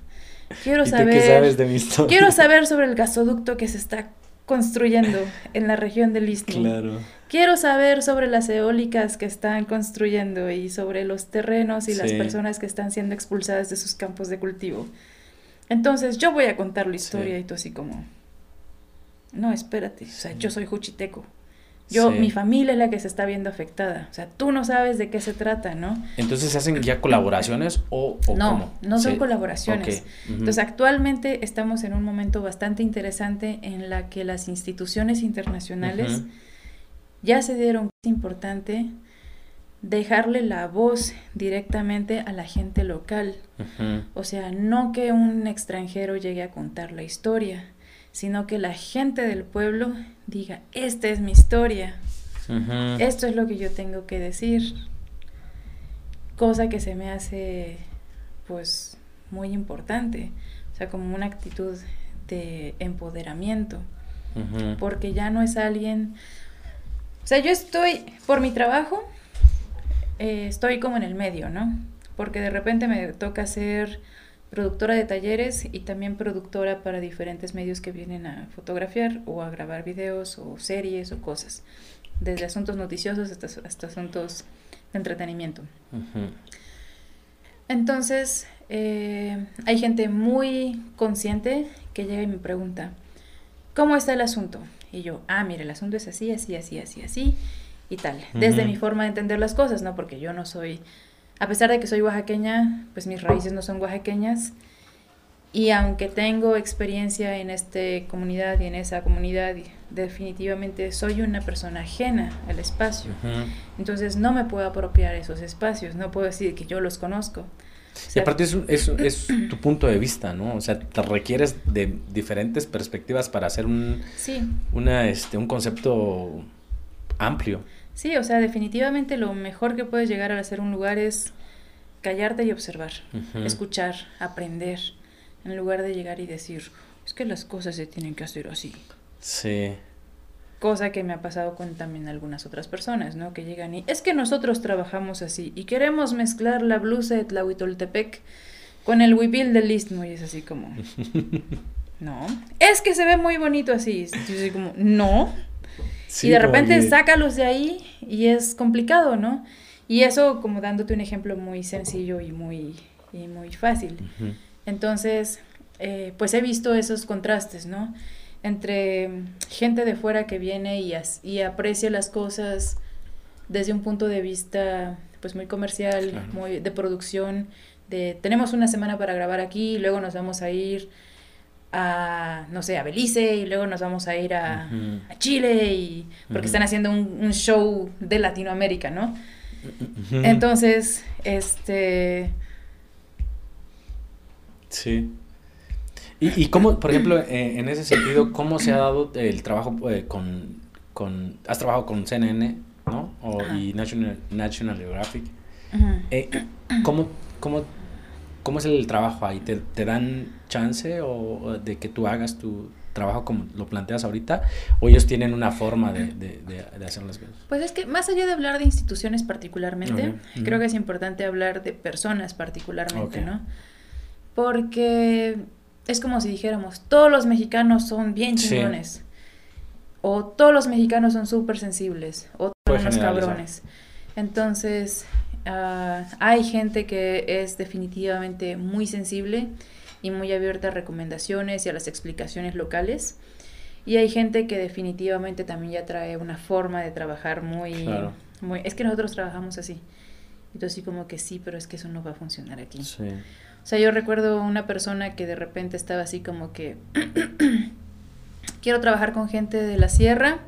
Quiero saber, sabes de mi historia? quiero saber sobre el gasoducto que se está construyendo en la región del Istmo. Claro. Quiero saber sobre las eólicas que están construyendo y sobre los terrenos y las personas que están siendo expulsadas de sus campos de cultivo. Entonces yo voy a contar la historia y tú así como, no, espérate, o sea, yo soy juchiteco. Yo, mi familia es la que se está viendo afectada. O sea, tú no sabes de qué se trata, ¿no? Entonces, ¿se hacen ya colaboraciones o, no, No, son colaboraciones. Entonces, actualmente estamos en un momento bastante interesante en la que las instituciones internacionales ya se dieron es importante dejarle la voz directamente a la gente local. O sea, no que un extranjero llegue a contar la historia, sino que la gente del pueblo diga, esta es mi historia, esto es lo que yo tengo que decir, cosa que se me hace pues muy importante, o sea, como una actitud de empoderamiento, porque ya no es alguien, o sea, yo estoy, por mi trabajo, eh, estoy como en el medio, ¿no? Porque de repente me toca ser productora de talleres y también productora para diferentes medios que vienen a fotografiar o a grabar videos o series o cosas, desde asuntos noticiosos hasta, hasta asuntos de entretenimiento. Entonces, eh, hay gente muy consciente que llega y me pregunta, ¿cómo está el asunto? Y yo, ah, mire, el asunto es así, así, así, así, así y tal, desde mi forma de entender las cosas, ¿no? Porque yo no soy a pesar de que soy oaxaqueña, pues mis raíces no son oaxaqueñas. Y aunque tengo experiencia en esta comunidad y en esa comunidad, definitivamente soy una persona ajena al espacio. Entonces no me puedo apropiar esos espacios, no puedo decir que yo los conozco. y aparte es, es, es, tu punto de vista, ¿no? O sea, te requieres de diferentes perspectivas para hacer un, una, este, un concepto amplio. Sí, o sea, definitivamente lo mejor que puedes llegar a hacer un lugar es callarte y observar, escuchar, aprender, en lugar de llegar y decir, es que las cosas se tienen que hacer así. Sí. Cosa que me ha pasado con también algunas otras personas, ¿no? Que llegan y es que nosotros trabajamos así y queremos mezclar la blusa de Tlahuitoltepec con el huipil del Istmo y es así como... No. Es que se ve muy bonito así. Yo soy como, no. Y de repente sácalos de ahí y es complicado, ¿no? Y eso como dándote un ejemplo muy sencillo y muy, y muy fácil. Entonces, eh, pues he visto esos contrastes, ¿no? Entre gente de fuera que viene y, y aprecia las cosas desde un punto de vista pues muy comercial, muy de producción, de tenemos una semana para grabar aquí, luego nos vamos a ir a, no sé, a Belice y luego nos vamos a ir a, Chile y porque están haciendo un, show de Latinoamérica, ¿no? Entonces, este... Sí. ¿Y, y cómo, por ejemplo, eh, en ese sentido, cómo se ha dado el trabajo eh, con, con... Has trabajado con CNN, ¿no? O, y National, National Geographic. Eh, ¿cómo, cómo ¿Cómo es el trabajo ahí? ¿Te, te dan chance o, de que tú hagas tu trabajo como lo planteas ahorita? ¿O ellos tienen una forma de, de, de, hacer las cosas? Pues es que más allá de hablar de instituciones particularmente, creo que es importante hablar de personas particularmente, ¿no? Porque es como si dijéramos, todos los mexicanos son bien chingones. O todos los mexicanos son súper sensibles. O todos los cabrones. Entonces, Ah, hay gente que es definitivamente muy sensible y muy abierta a recomendaciones y a las explicaciones locales. Y hay gente que definitivamente también ya trae una forma de trabajar muy... muy es que nosotros trabajamos así. Entonces sí como que sí, pero es que eso no va a funcionar aquí. O sea, yo recuerdo una persona que de repente estaba así como que... quiero trabajar con gente de la sierra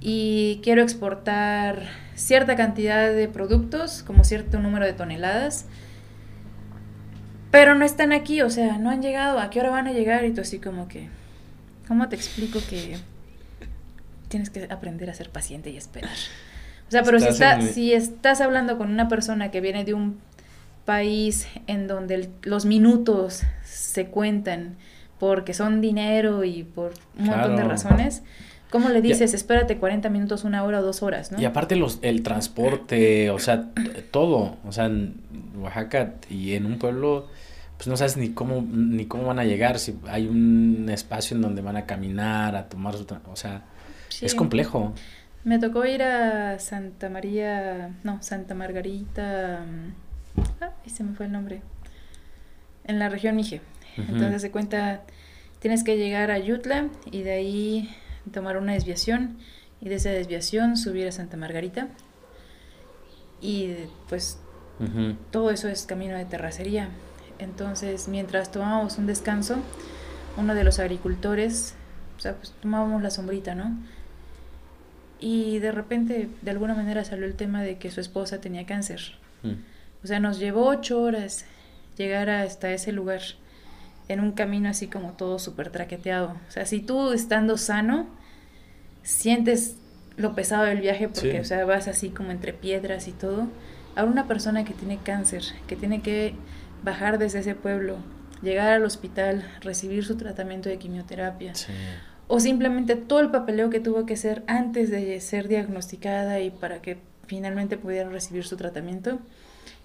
y quiero exportar cierta cantidad de productos, como cierto número de toneladas, pero no están aquí, o sea, no han llegado, ¿a qué hora van a llegar? Y tú así como que, ¿cómo te explico que tienes que aprender a ser paciente y esperar? O sea, pero si, si estás hablando con una persona que viene de un país en donde los minutos se cuentan porque son dinero y por un montón de razones, ¿Cómo le dices, espérate 40 minutos, una hora o dos horas, no? Y aparte los, el transporte, o sea, todo, o sea, en Oaxaca y en un pueblo, pues no sabes ni cómo, ni cómo van a llegar, si hay un espacio en donde van a caminar, a tomar su, o sea, es complejo. Me tocó ir a Santa María, no, Santa Margarita, mm, ah, se me fue el nombre, en la región Mije. Entonces se cuenta, tienes que llegar a Yutla y de ahí tomar una desviación y de esa desviación subir a Santa Margarita. Y pues todo eso es camino de terracería. Entonces, mientras tomábamos un descanso, uno de los agricultores, o sea, pues tomábamos la sombrita, ¿no? Y de repente, de alguna manera salió el tema de que su esposa tenía cáncer. Mm. O sea, nos llevó ocho horas llegar hasta ese lugar en un camino así como todo súper traqueteado. O sea, si tú estando sano, sientes lo pesado del viaje porque, o sea, vas así como entre piedras y todo. Ahora una persona que tiene cáncer, que tiene que bajar desde ese pueblo, llegar al hospital, recibir su tratamiento de quimioterapia, o simplemente todo el papeleo que tuvo que hacer antes de ser diagnosticada y para que finalmente pudiera recibir su tratamiento,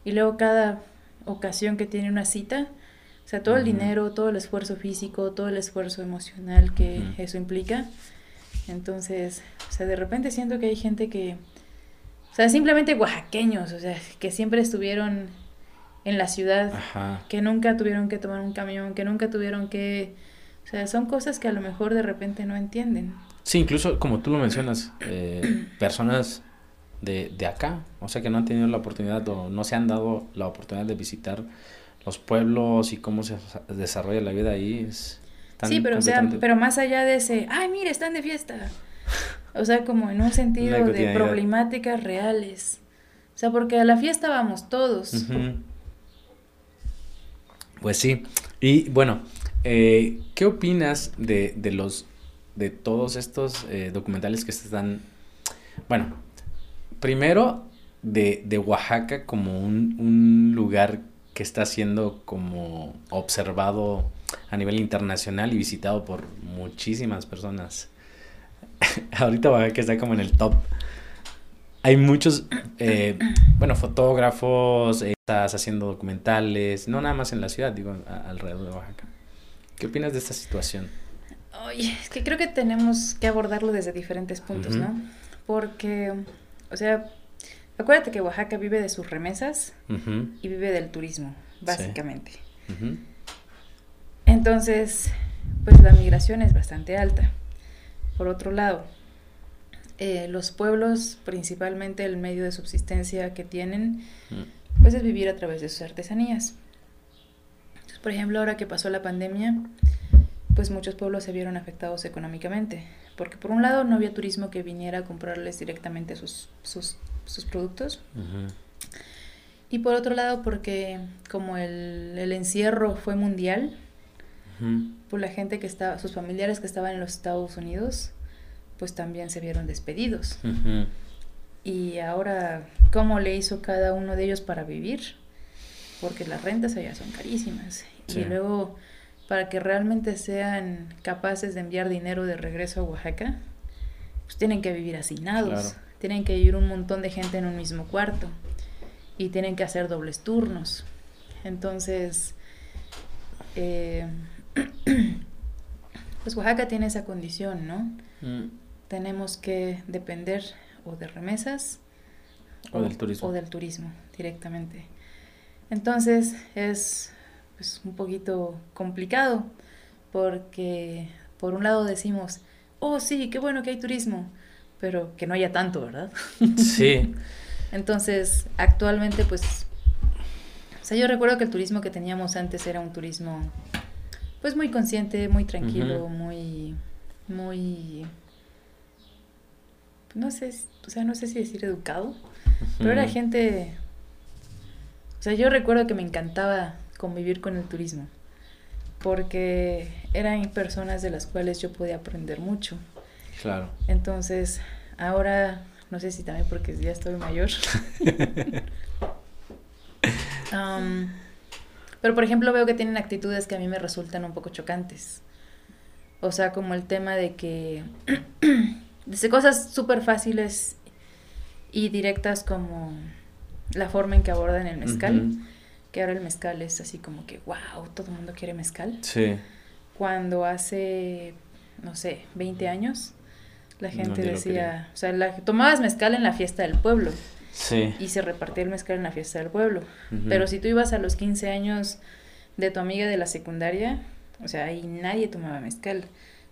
y luego cada ocasión que tiene una cita, o sea, todo el dinero, todo el esfuerzo físico, todo el esfuerzo emocional que eso implica. Entonces, o sea, de repente siento que hay gente que, o sea, simplemente oaxaqueños, o sea, que siempre estuvieron en la ciudad, que nunca tuvieron que tomar un camión, que nunca tuvieron que, o sea, son cosas que a lo mejor de repente no entienden. Sí, incluso como tú lo mencionas, eh, personas de, de acá, o sea, que no han tenido la oportunidad o no se han dado la oportunidad de visitar los pueblos y cómo se desarrolla la vida ahí es sí pero o sea pero más allá de ese ay mire están de fiesta o sea como en un sentido de problemáticas reales. O sea porque a la fiesta vamos todos. Pues sí. Y bueno eh, qué opinas de, de los de todos estos eh, documentales que se están bueno primero de, de Oaxaca como un, un lugar que está siendo como observado a nivel internacional y visitado por muchísimas personas. ahorita Oaxaca está como en el top. Hay muchos, eh, bueno, fotógrafos, eh, estás haciendo documentales, no nada más en la ciudad, digo, alrededor de Oaxaca. ¿Qué opinas de esta situación? Oye, es que creo que tenemos que abordarlo desde diferentes puntos, ¿no? Porque, o sea, acuérdate que Oaxaca vive de sus remesas y vive del turismo, básicamente. Entonces, pues la migración es bastante alta. Por otro lado, eh, los pueblos, principalmente el medio de subsistencia que tienen, mm. pues es vivir a través de sus artesanías. por ejemplo, ahora que pasó la pandemia, pues muchos pueblos se vieron afectados económicamente, porque por un lado no había turismo que viniera a comprarles directamente sus, sus, productos, y por otro lado porque como el, el encierro fue mundial, pues la gente que estaba, sus familiares que estaban en los Estados Unidos, pues también se vieron despedidos. Y ahora, ¿cómo le hizo cada uno de ellos para vivir? Porque las rentas allá son carísimas. Y luego para que realmente sean capaces de enviar dinero de regreso a Oaxaca, pues tienen que vivir hacinados, tienen que vivir un montón de gente en un mismo cuarto y tienen que hacer dobles turnos. Entonces, eh, pues Oaxaca tiene esa condición, ¿no? Mm. Tenemos que depender o de remesas o, del turismo. O del turismo directamente. Entonces es pues, un poquito complicado porque por un lado decimos, oh sí, qué bueno que hay turismo, pero que no haya tanto, ¿verdad? Sí. Entonces, actualmente pues, o sea, yo recuerdo que el turismo que teníamos antes era un turismo pues muy consciente, muy tranquilo, muy, muy, no sé, o sea, no sé si decir educado, pero era gente, o sea, yo recuerdo que me encantaba convivir con el turismo, porque eran personas de las cuales yo podía aprender mucho. Claro. Entonces, ahora, no sé si también porque ya estoy mayor. um, pero por ejemplo veo que tienen actitudes que a mí me resultan un poco chocantes. O sea, como el tema de que... Dice cosas súper fáciles y directas como la forma en que abordan el mezcal. Que ahora el mezcal es así como que, wow, todo el mundo quiere mezcal. Sí. Cuando hace, no sé, 20 años, la gente decía, o sea, la, tomabas mezcal en la fiesta del pueblo. Y se repartía el mezcal en la fiesta del pueblo. Pero si tú ibas a los 15 años de tu amiga de la secundaria, o sea, ahí nadie tomaba mezcal.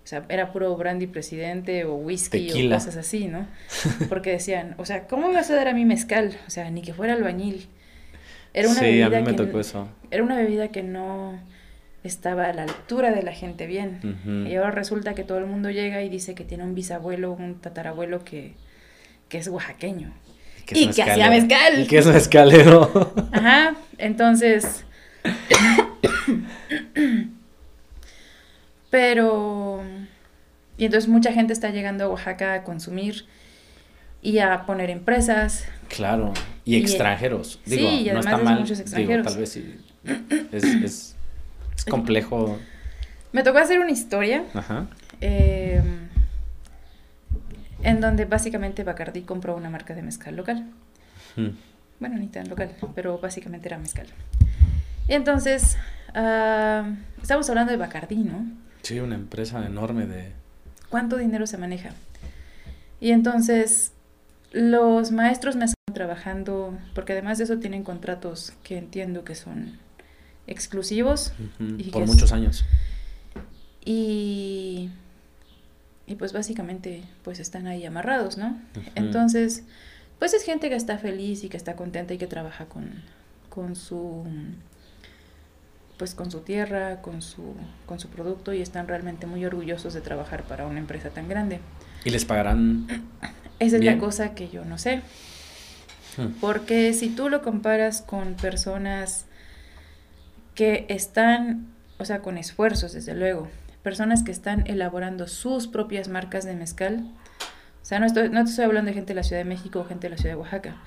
O sea, era puro brandy presidente o whisky o cosas así, ¿no? Porque decían, o sea, ¿cómo me vas a dar a mí mezcal? O sea, ni que fuera albañil. Era una sí, a mí me tocó eso. Era una bebida que no estaba a la altura de la gente bien. Y ahora resulta que todo el mundo llega y dice que tiene un bisabuelo, un tatarabuelo que, que es oaxaqueño y que hacía mezcal. Y que es mezcalero. Ajá, entonces... Pero... Y entonces mucha gente está llegando a Oaxaca a consumir y a poner empresas. Claro, y, extranjeros. Digo, sí, y además no está mal. Muchos extranjeros. tal vez sí. Es, es, complejo. Me tocó hacer una historia. Ajá. Eh, en donde básicamente Bacardi compró una marca de mezcal local. Hmm. Bueno, ni tan local, pero básicamente era mezcal. Y entonces, uh, estamos hablando de Bacardi, ¿no? Sí, una empresa enorme de... ¿Cuánto dinero se maneja? Y entonces, los maestros me están trabajando, porque además de eso tienen contratos que entiendo que son exclusivos. y Por muchos años. Y y pues básicamente pues están ahí amarrados, ¿no? Entonces, pues es gente que está feliz y que está contenta y que trabaja con, con su pues con su tierra, con su, con su producto y están realmente muy orgullosos de trabajar para una empresa tan grande. ¿Y les pagarán? Esa es la cosa que yo no sé. Hmm. Porque si tú lo comparas con personas que están, o sea, con esfuerzos, desde luego, personas que están elaborando sus propias marcas de mezcal. O sea, no, estoy, no estoy hablando de gente de la Ciudad de México o gente de la Ciudad de Oaxaca.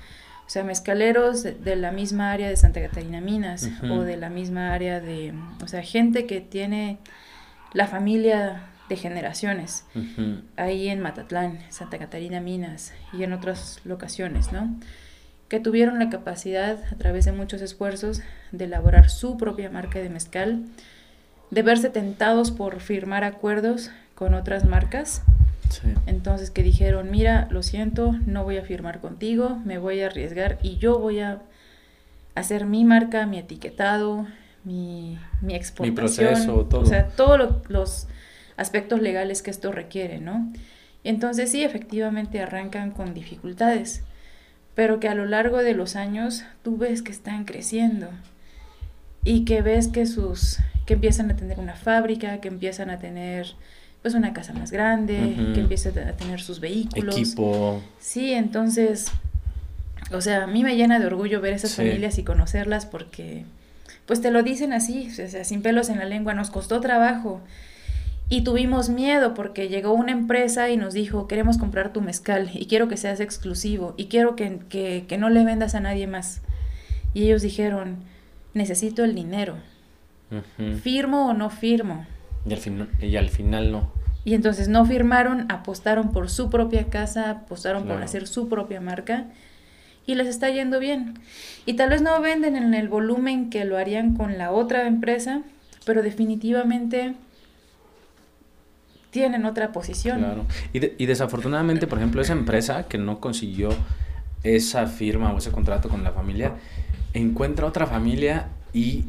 O sea, mezcaleros de, la misma área de Santa Catarina Minas o de la misma área de... O sea, gente que tiene la familia de generaciones, ahí en Matatlán, Santa Catarina Minas y en otras locaciones, ¿no? Que tuvieron la capacidad, a través de muchos esfuerzos, de elaborar su propia marca de mezcal, de verse tentados por firmar acuerdos con otras marcas. Entonces que dijeron, mira, lo siento, no voy a firmar contigo, me voy a arriesgar y yo voy a hacer mi marca, mi etiquetado, mi, mi exportación. Mi proceso, todo. O sea, todos los aspectos legales que esto requiere, ¿no? Entonces sí, efectivamente arrancan con dificultades, pero que a lo largo de los años tú ves que están creciendo y que ves que sus que empiezan a tener una fábrica, que empiezan a tener pues una casa más grande, que empiezan a tener sus vehículos. Equipo. Sí, entonces, o sea, a mí me llena de orgullo ver esas familias y conocerlas porque pues te lo dicen así, o sea, sin pelos en la lengua, nos costó trabajo y tuvimos miedo porque llegó una empresa y nos dijo, queremos comprar tu mezcal y quiero que seas exclusivo y quiero que, que, no le vendas a nadie más. Y ellos dijeron, necesito el dinero. ¿Firmo o no firmo? Y al, final, y al final no. Y entonces no firmaron, apostaron por su propia casa, apostaron por hacer su propia marca y les está yendo bien. Y tal vez no venden en el volumen que lo harían con la otra empresa, pero definitivamente tienen otra posición. Claro. Y, y desafortunadamente, por ejemplo, esa empresa que no consiguió esa firma o ese contrato con la familia, encuentra otra familia y,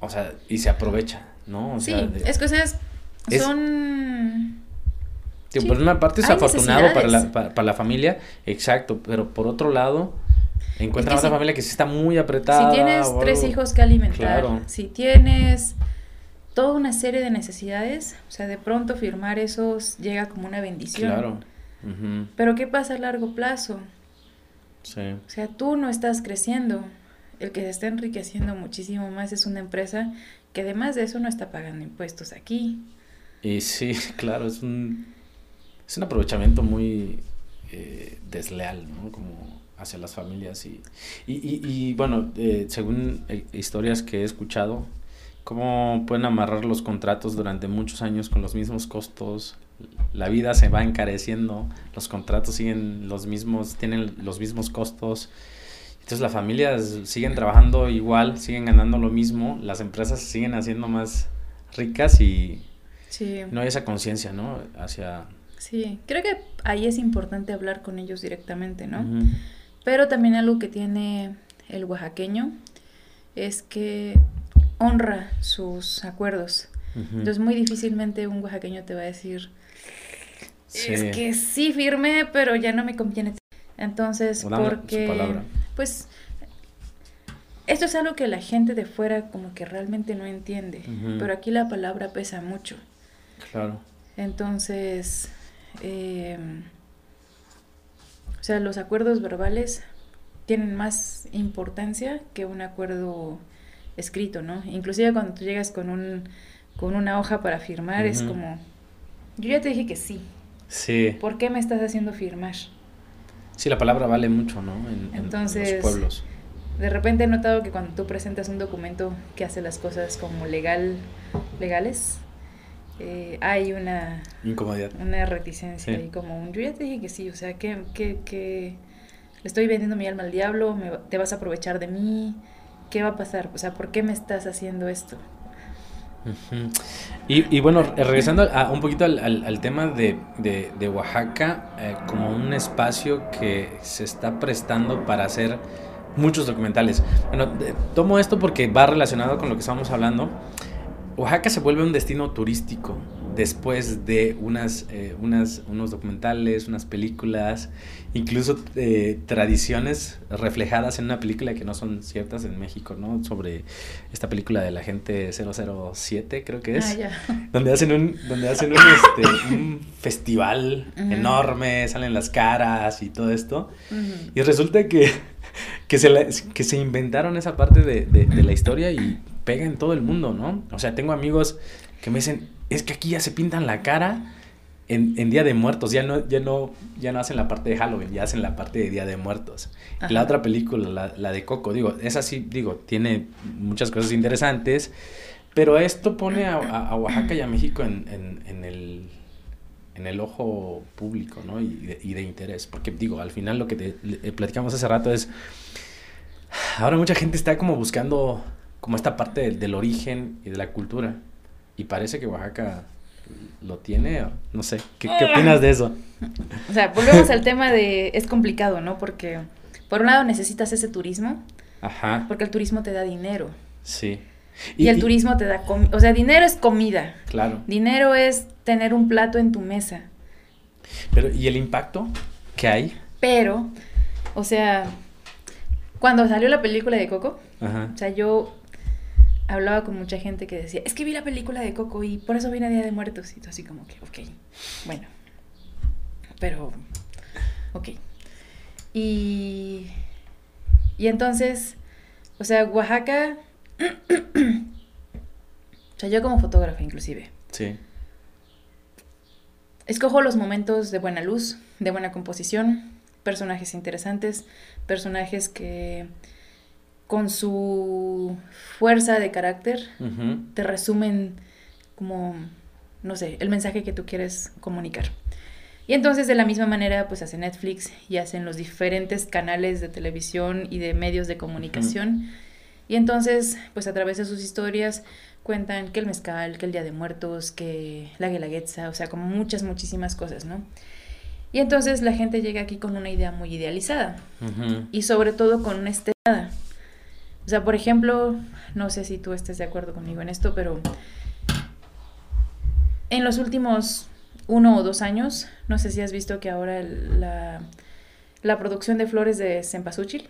o sea, y se aprovecha, ¿no? O sí, es que ustedes son... por una parte es afortunado para la, para, la, familia, exacto, pero por otro lado, encuentra otra familia que sí está muy apretada. Si tienes tres hijos que alimentar, si tienes toda una serie de necesidades, o sea, de pronto firmar esos llega como una bendición. Claro. Pero ¿qué pasa a largo plazo? Sí. O sea, tú no estás creciendo. El que se está enriqueciendo muchísimo más es una empresa que además de eso no está pagando impuestos aquí. Y sí, claro, es un, es un aprovechamiento muy eh, desleal, ¿no? Como hacia las familias. Y, y, y, y bueno, eh, según eh, historias que he escuchado, cómo pueden amarrar los contratos durante muchos años con los mismos costos. La vida se va encareciendo, los contratos siguen los mismos, tienen los mismos costos. Entonces las familias siguen trabajando igual, siguen ganando lo mismo, las empresas siguen haciendo más ricas y no hay esa conciencia, ¿no? Hacia... Sí, creo que ahí es importante hablar con ellos directamente, ¿no? Pero también algo que tiene el oaxaqueño es que honra sus acuerdos. Entonces muy difícilmente un oaxaqueño te va a decir, es que sí firme, pero ya no me conviene. Entonces, porque, pues, esto es algo que la gente de fuera como que realmente no entiende, pero aquí la palabra pesa mucho. Claro. Entonces, em, o sea, los acuerdos verbales tienen más importancia que un acuerdo escrito, ¿no? Inclusive cuando tú llegas con un con una hoja para firmar es como yo ya te dije que sí. Sí. ¿Por qué me estás haciendo firmar? Sí, la palabra vale mucho, ¿no? En, Entonces, los pueblos. De repente he notado que cuando tú presentas un documento que hace las cosas como legal, legales, eh, hay una incomodidad, una reticencia y como un yo ya te dije que sí, o sea que, que, que le estoy vendiendo mi alma al diablo, me, te vas a aprovechar de mí, ¿qué va a pasar? O sea, ¿por qué me estás haciendo esto? Y, y, bueno, regresando a, un poquito al, tema de, Oaxaca, eh, como un espacio que se está prestando para hacer muchos documentales. Bueno, tomo esto porque va relacionado con lo que estamos hablando. Oaxaca se vuelve un destino turístico después de unas, eh, unas, unos documentales, unas películas, incluso eh, tradiciones reflejadas en una película que no son ciertas en México, ¿no? Sobre esta película de la gente 007, creo que es, ah, donde hacen un, donde hacen un, este, un festival enorme, salen las caras y todo esto, y resulta que, que, se que se inventaron esa parte de, de, de la historia y pega en todo el mundo, ¿no? O sea, tengo amigos que me dicen, es que aquí ya se pintan la cara en, Día de Muertos, ya no, ya no, ya no hacen la parte de Halloween, ya hacen la parte de Día de Muertos. La otra película, la, de Coco, digo, es así, digo, tiene muchas cosas interesantes, Pero esto pone a, Oaxaca y a México en, en, el, en el ojo público, ¿no? Y de, y de, interés. Porque digo, al final lo que te, platicamos hace rato es, ahora mucha gente está como buscando como esta parte del, origen y de la cultura. Y parece que Oaxaca lo tiene, no sé, ¿qué, qué opinas de eso? O sea, volvemos al tema de, es complicado, ¿no? Porque por un lado necesitas ese turismo, Ajá. porque el turismo te da dinero. Sí. Y, el turismo te da, o sea, dinero es comida. Claro. Dinero es tener un plato en tu mesa. Pero, ¿y el impacto que hay? Pero, o sea, cuando salió la película de Coco, o sea, yo hablaba con mucha gente que decía, es que vi la película de Coco y por eso vine a Día de Muertos. Y tú así como que, ok, bueno, pero, ok. Y, y entonces, o sea, Oaxaca o sea, yo como fotógrafa inclusive. Sí. Escojo los momentos de buena luz, de buena composición, personajes interesantes, personajes que con su fuerza de carácter te resumen como, no sé, el mensaje que tú quieres comunicar. Y entonces de la misma manera pues hace Netflix y hacen los diferentes canales de televisión y de medios de comunicación. Y entonces, pues a través de sus historias cuentan que el mezcal, que el Día de Muertos, que la guelaguetza, o sea, como muchas, muchísimas cosas, ¿no? Y entonces la gente llega aquí con una idea muy idealizada y sobre todo con una estelada. O sea, por ejemplo, no sé si tú estés de acuerdo conmigo en esto, pero en los últimos uno o dos años, no sé si has visto que ahora la, la producción de flores de cempasúchil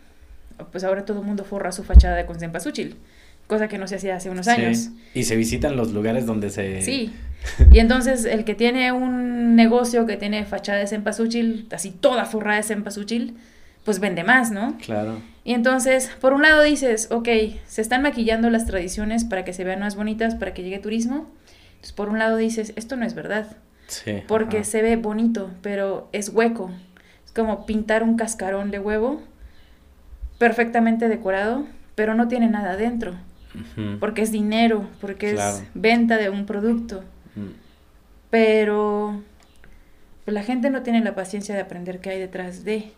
pues ahora todo el mundo forra su fachada con cempasúchil, cosa que no se hacía hace unos años. Y se visitan los lugares donde se... Sí, y entonces el que tiene un negocio que tiene fachada de cempasúchil, así toda forrada de cempasúchil, pues vende más, ¿no? Claro. Y entonces, por un lado dices, ok, se están maquillando las tradiciones para que se vean más bonitas, para que llegue turismo. Entonces, por un lado dices, esto no es verdad. Sí. Porque se ve bonito, pero es hueco. Es como pintar un cascarón de huevo perfectamente decorado, pero no tiene nada adentro. Porque es dinero, porque es venta de un producto. Pero pues, la gente no tiene la paciencia de aprender qué hay detrás de.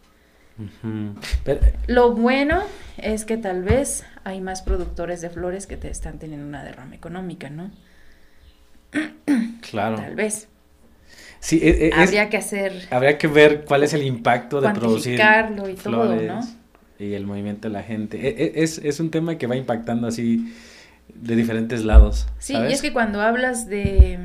Lo bueno es que tal vez hay más productores de flores que te están teniendo una derrama económica, ¿no? Claro. Tal vez. Sí, e, e, habría que hacer. Habría que ver cuál es el impacto de producir. y todo, ¿no? y el movimiento de la gente. E, es, es, un tema que va impactando así de diferentes lados. Sí, y es que cuando hablas de,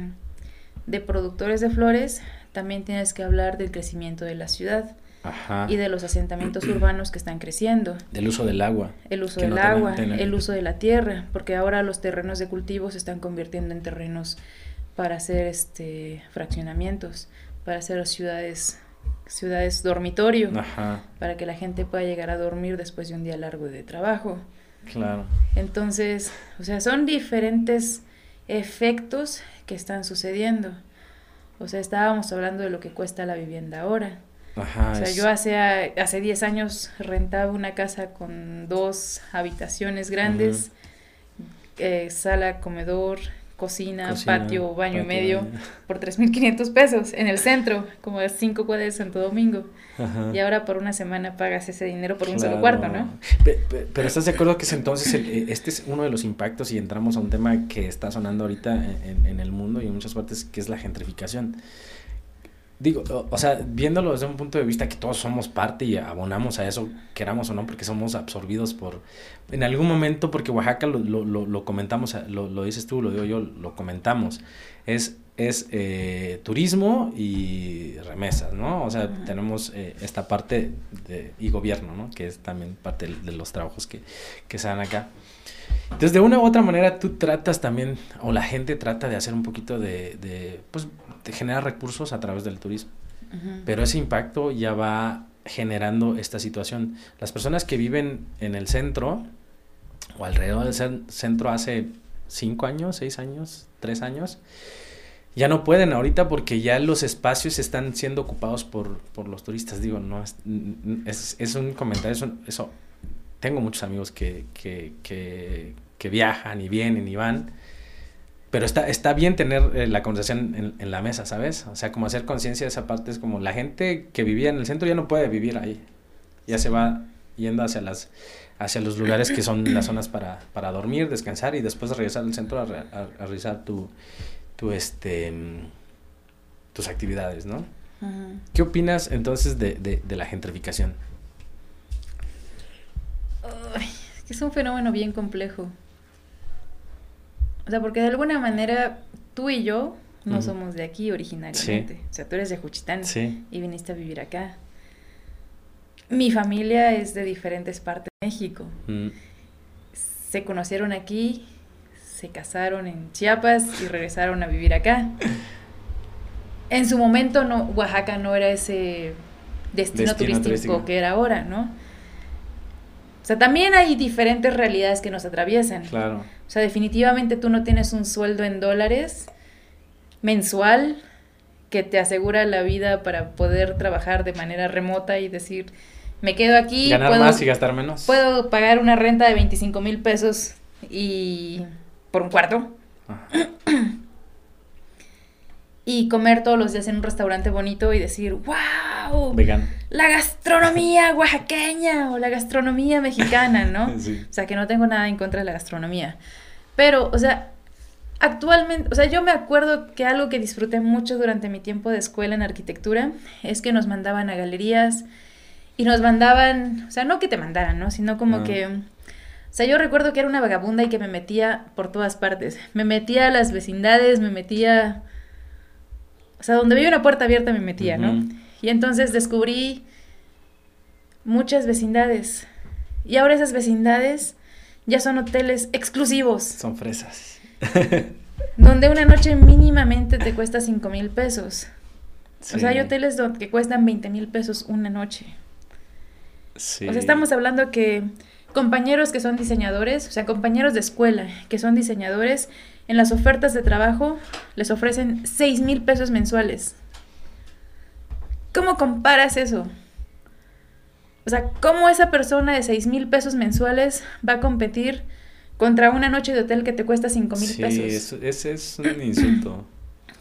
de productores de flores, también tienes que hablar del crecimiento de la ciudad. Ajá. y de los asentamientos urbanos que están creciendo. Del uso del agua. El uso del agua, el uso de la tierra, porque ahora los terrenos de cultivo se están convirtiendo en terrenos para hacer este fraccionamientos, para hacer ciudades ciudades dormitorio para que la gente pueda llegar a dormir después de un día largo de trabajo. Claro. Entonces, o sea, son diferentes efectos que están sucediendo. O sea, estábamos hablando de lo que cuesta la vivienda ahora. Ajá, o sea, yo hace, hace 10 años rentaba una casa con dos habitaciones grandes, eh, sala, comedor, cocina, patio, baño y medio, por 3.500 pesos en el centro, como de 5 cuadras de Santo Domingo. Y ahora por una semana pagas ese dinero por un solo cuarto, ¿no? Pero, ¿estás de acuerdo que es entonces eh, este es uno de los impactos y entramos a un tema que está sonando ahorita en, en el mundo y en muchas partes, que es la gentrificación? Digo, o, sea, viéndolo desde un punto de vista que todos somos parte y abonamos a eso, queramos o no, porque somos absorbidos por, en algún momento, porque Oaxaca lo, lo, lo, comentamos, lo, lo, dices tú, lo digo yo, lo comentamos, es, es eh, turismo y remesas, ¿no? O sea, tenemos eh, esta parte de, y gobierno, ¿no? Que es también parte de, los trabajos que, que se dan acá. Entonces, de una u otra manera, tú tratas también, o la gente trata de hacer un poquito de, de pues, de generar recursos a través del turismo. Pero ese impacto ya va generando esta situación. Las personas que viven en el centro, o alrededor del centro hace cinco años, seis años, tres años, ya no pueden ahorita porque ya los espacios están siendo ocupados por, por los turistas. Digo, no es, es, un comentario, eso, tengo muchos amigos que, que, que, que, viajan y vienen y van, pero está, está bien tener eh, la conversación en, en, la mesa, ¿sabes? O sea, como hacer conciencia de esa parte es como la gente que vivía en el centro ya no puede vivir ahí. Ya se va yendo hacia las hacia los lugares que son las zonas para, para dormir, descansar y después regresar al centro a, a, realizar tu, tu este tus actividades, ¿no? ¿Qué opinas entonces de, de, de la gentrificación? Que es un fenómeno bien complejo. O sea, porque de alguna manera tú y yo no somos de aquí originariamente. O sea, tú eres de Juchitán y viniste a vivir acá. Mi familia es de diferentes partes de México. Mm. Se conocieron aquí, se casaron en Chiapas y regresaron a vivir acá. En su momento no, Oaxaca no era ese destino, turístico, que era ahora, ¿no? O sea, también hay diferentes realidades que nos atraviesan. Claro. O sea, definitivamente tú no tienes un sueldo en dólares mensual que te asegura la vida para poder trabajar de manera remota y decir, me quedo aquí. Ganar más y gastar menos. Puedo pagar una renta de 25 mil pesos y por un cuarto. y comer todos los días en un restaurante bonito y decir, wow, Vegano. la gastronomía oaxaqueña o la gastronomía mexicana, ¿no? O sea, que no tengo nada en contra de la gastronomía. Pero, o sea, actualmente, o sea, yo me acuerdo que algo que disfruté mucho durante mi tiempo de escuela en arquitectura es que nos mandaban a galerías y nos mandaban, o sea, no que te mandaran, ¿no? Sino como que... O sea, yo recuerdo que era una vagabunda y que me metía por todas partes. Me metía a las vecindades, me metía sea, donde veía una puerta abierta me metía, ¿no? Y entonces descubrí muchas vecindades. Y ahora esas vecindades ya son hoteles exclusivos. Son fresas. donde una noche mínimamente te cuesta 5 mil pesos. O sea, hay hoteles que cuestan 20 mil pesos una noche. Sí. O sea, estamos hablando que compañeros que son diseñadores, o sea, compañeros de escuela que son diseñadores, en las ofertas de trabajo les ofrecen 6 mil pesos mensuales. ¿Cómo comparas eso? O sea, ¿cómo esa persona de 6 mil pesos mensuales va a competir contra una noche de hotel que te cuesta 5 mil pesos? Sí, ese es un insulto.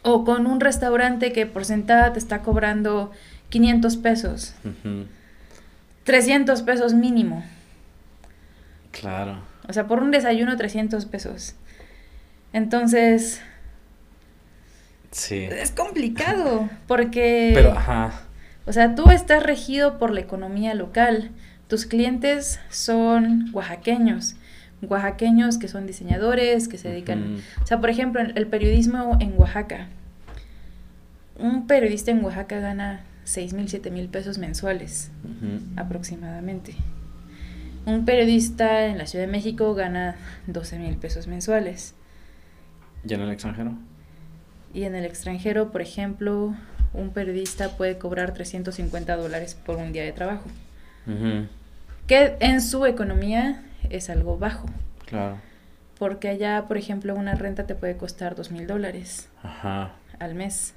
O con un restaurante que por sentada te está cobrando 500 pesos. 300 pesos mínimo. Claro. O sea, por un desayuno 300 pesos. Entonces... Sí. Es complicado porque... Pero, ajá. O sea, tú estás regido por la economía local. Tus clientes son oaxaqueños. Oaxaqueños que son diseñadores, que se dedican... O sea, por ejemplo, el periodismo en Oaxaca. Un periodista en Oaxaca gana 6 mil, 7 mil pesos mensuales aproximadamente. Un periodista en la Ciudad de México gana 12 mil pesos mensuales. ¿Y en el extranjero? Y en el extranjero, por ejemplo, un periodista puede cobrar 350 dólares por un día de trabajo. Que en su economía es algo bajo. Claro. Porque allá, por ejemplo, una renta te puede costar dos mil dólares al mes.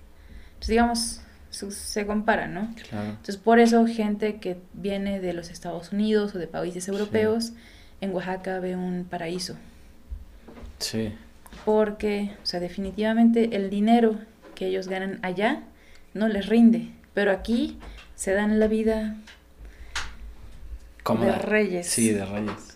Entonces, digamos, se compara, ¿no? Claro. Entonces, por eso gente que viene de los Estados Unidos o de países europeos, en Oaxaca ve un paraíso. Sí porque, o sea, definitivamente el dinero que ellos ganan allá no les rinde, pero aquí se dan la vida de reyes. Sí, de reyes.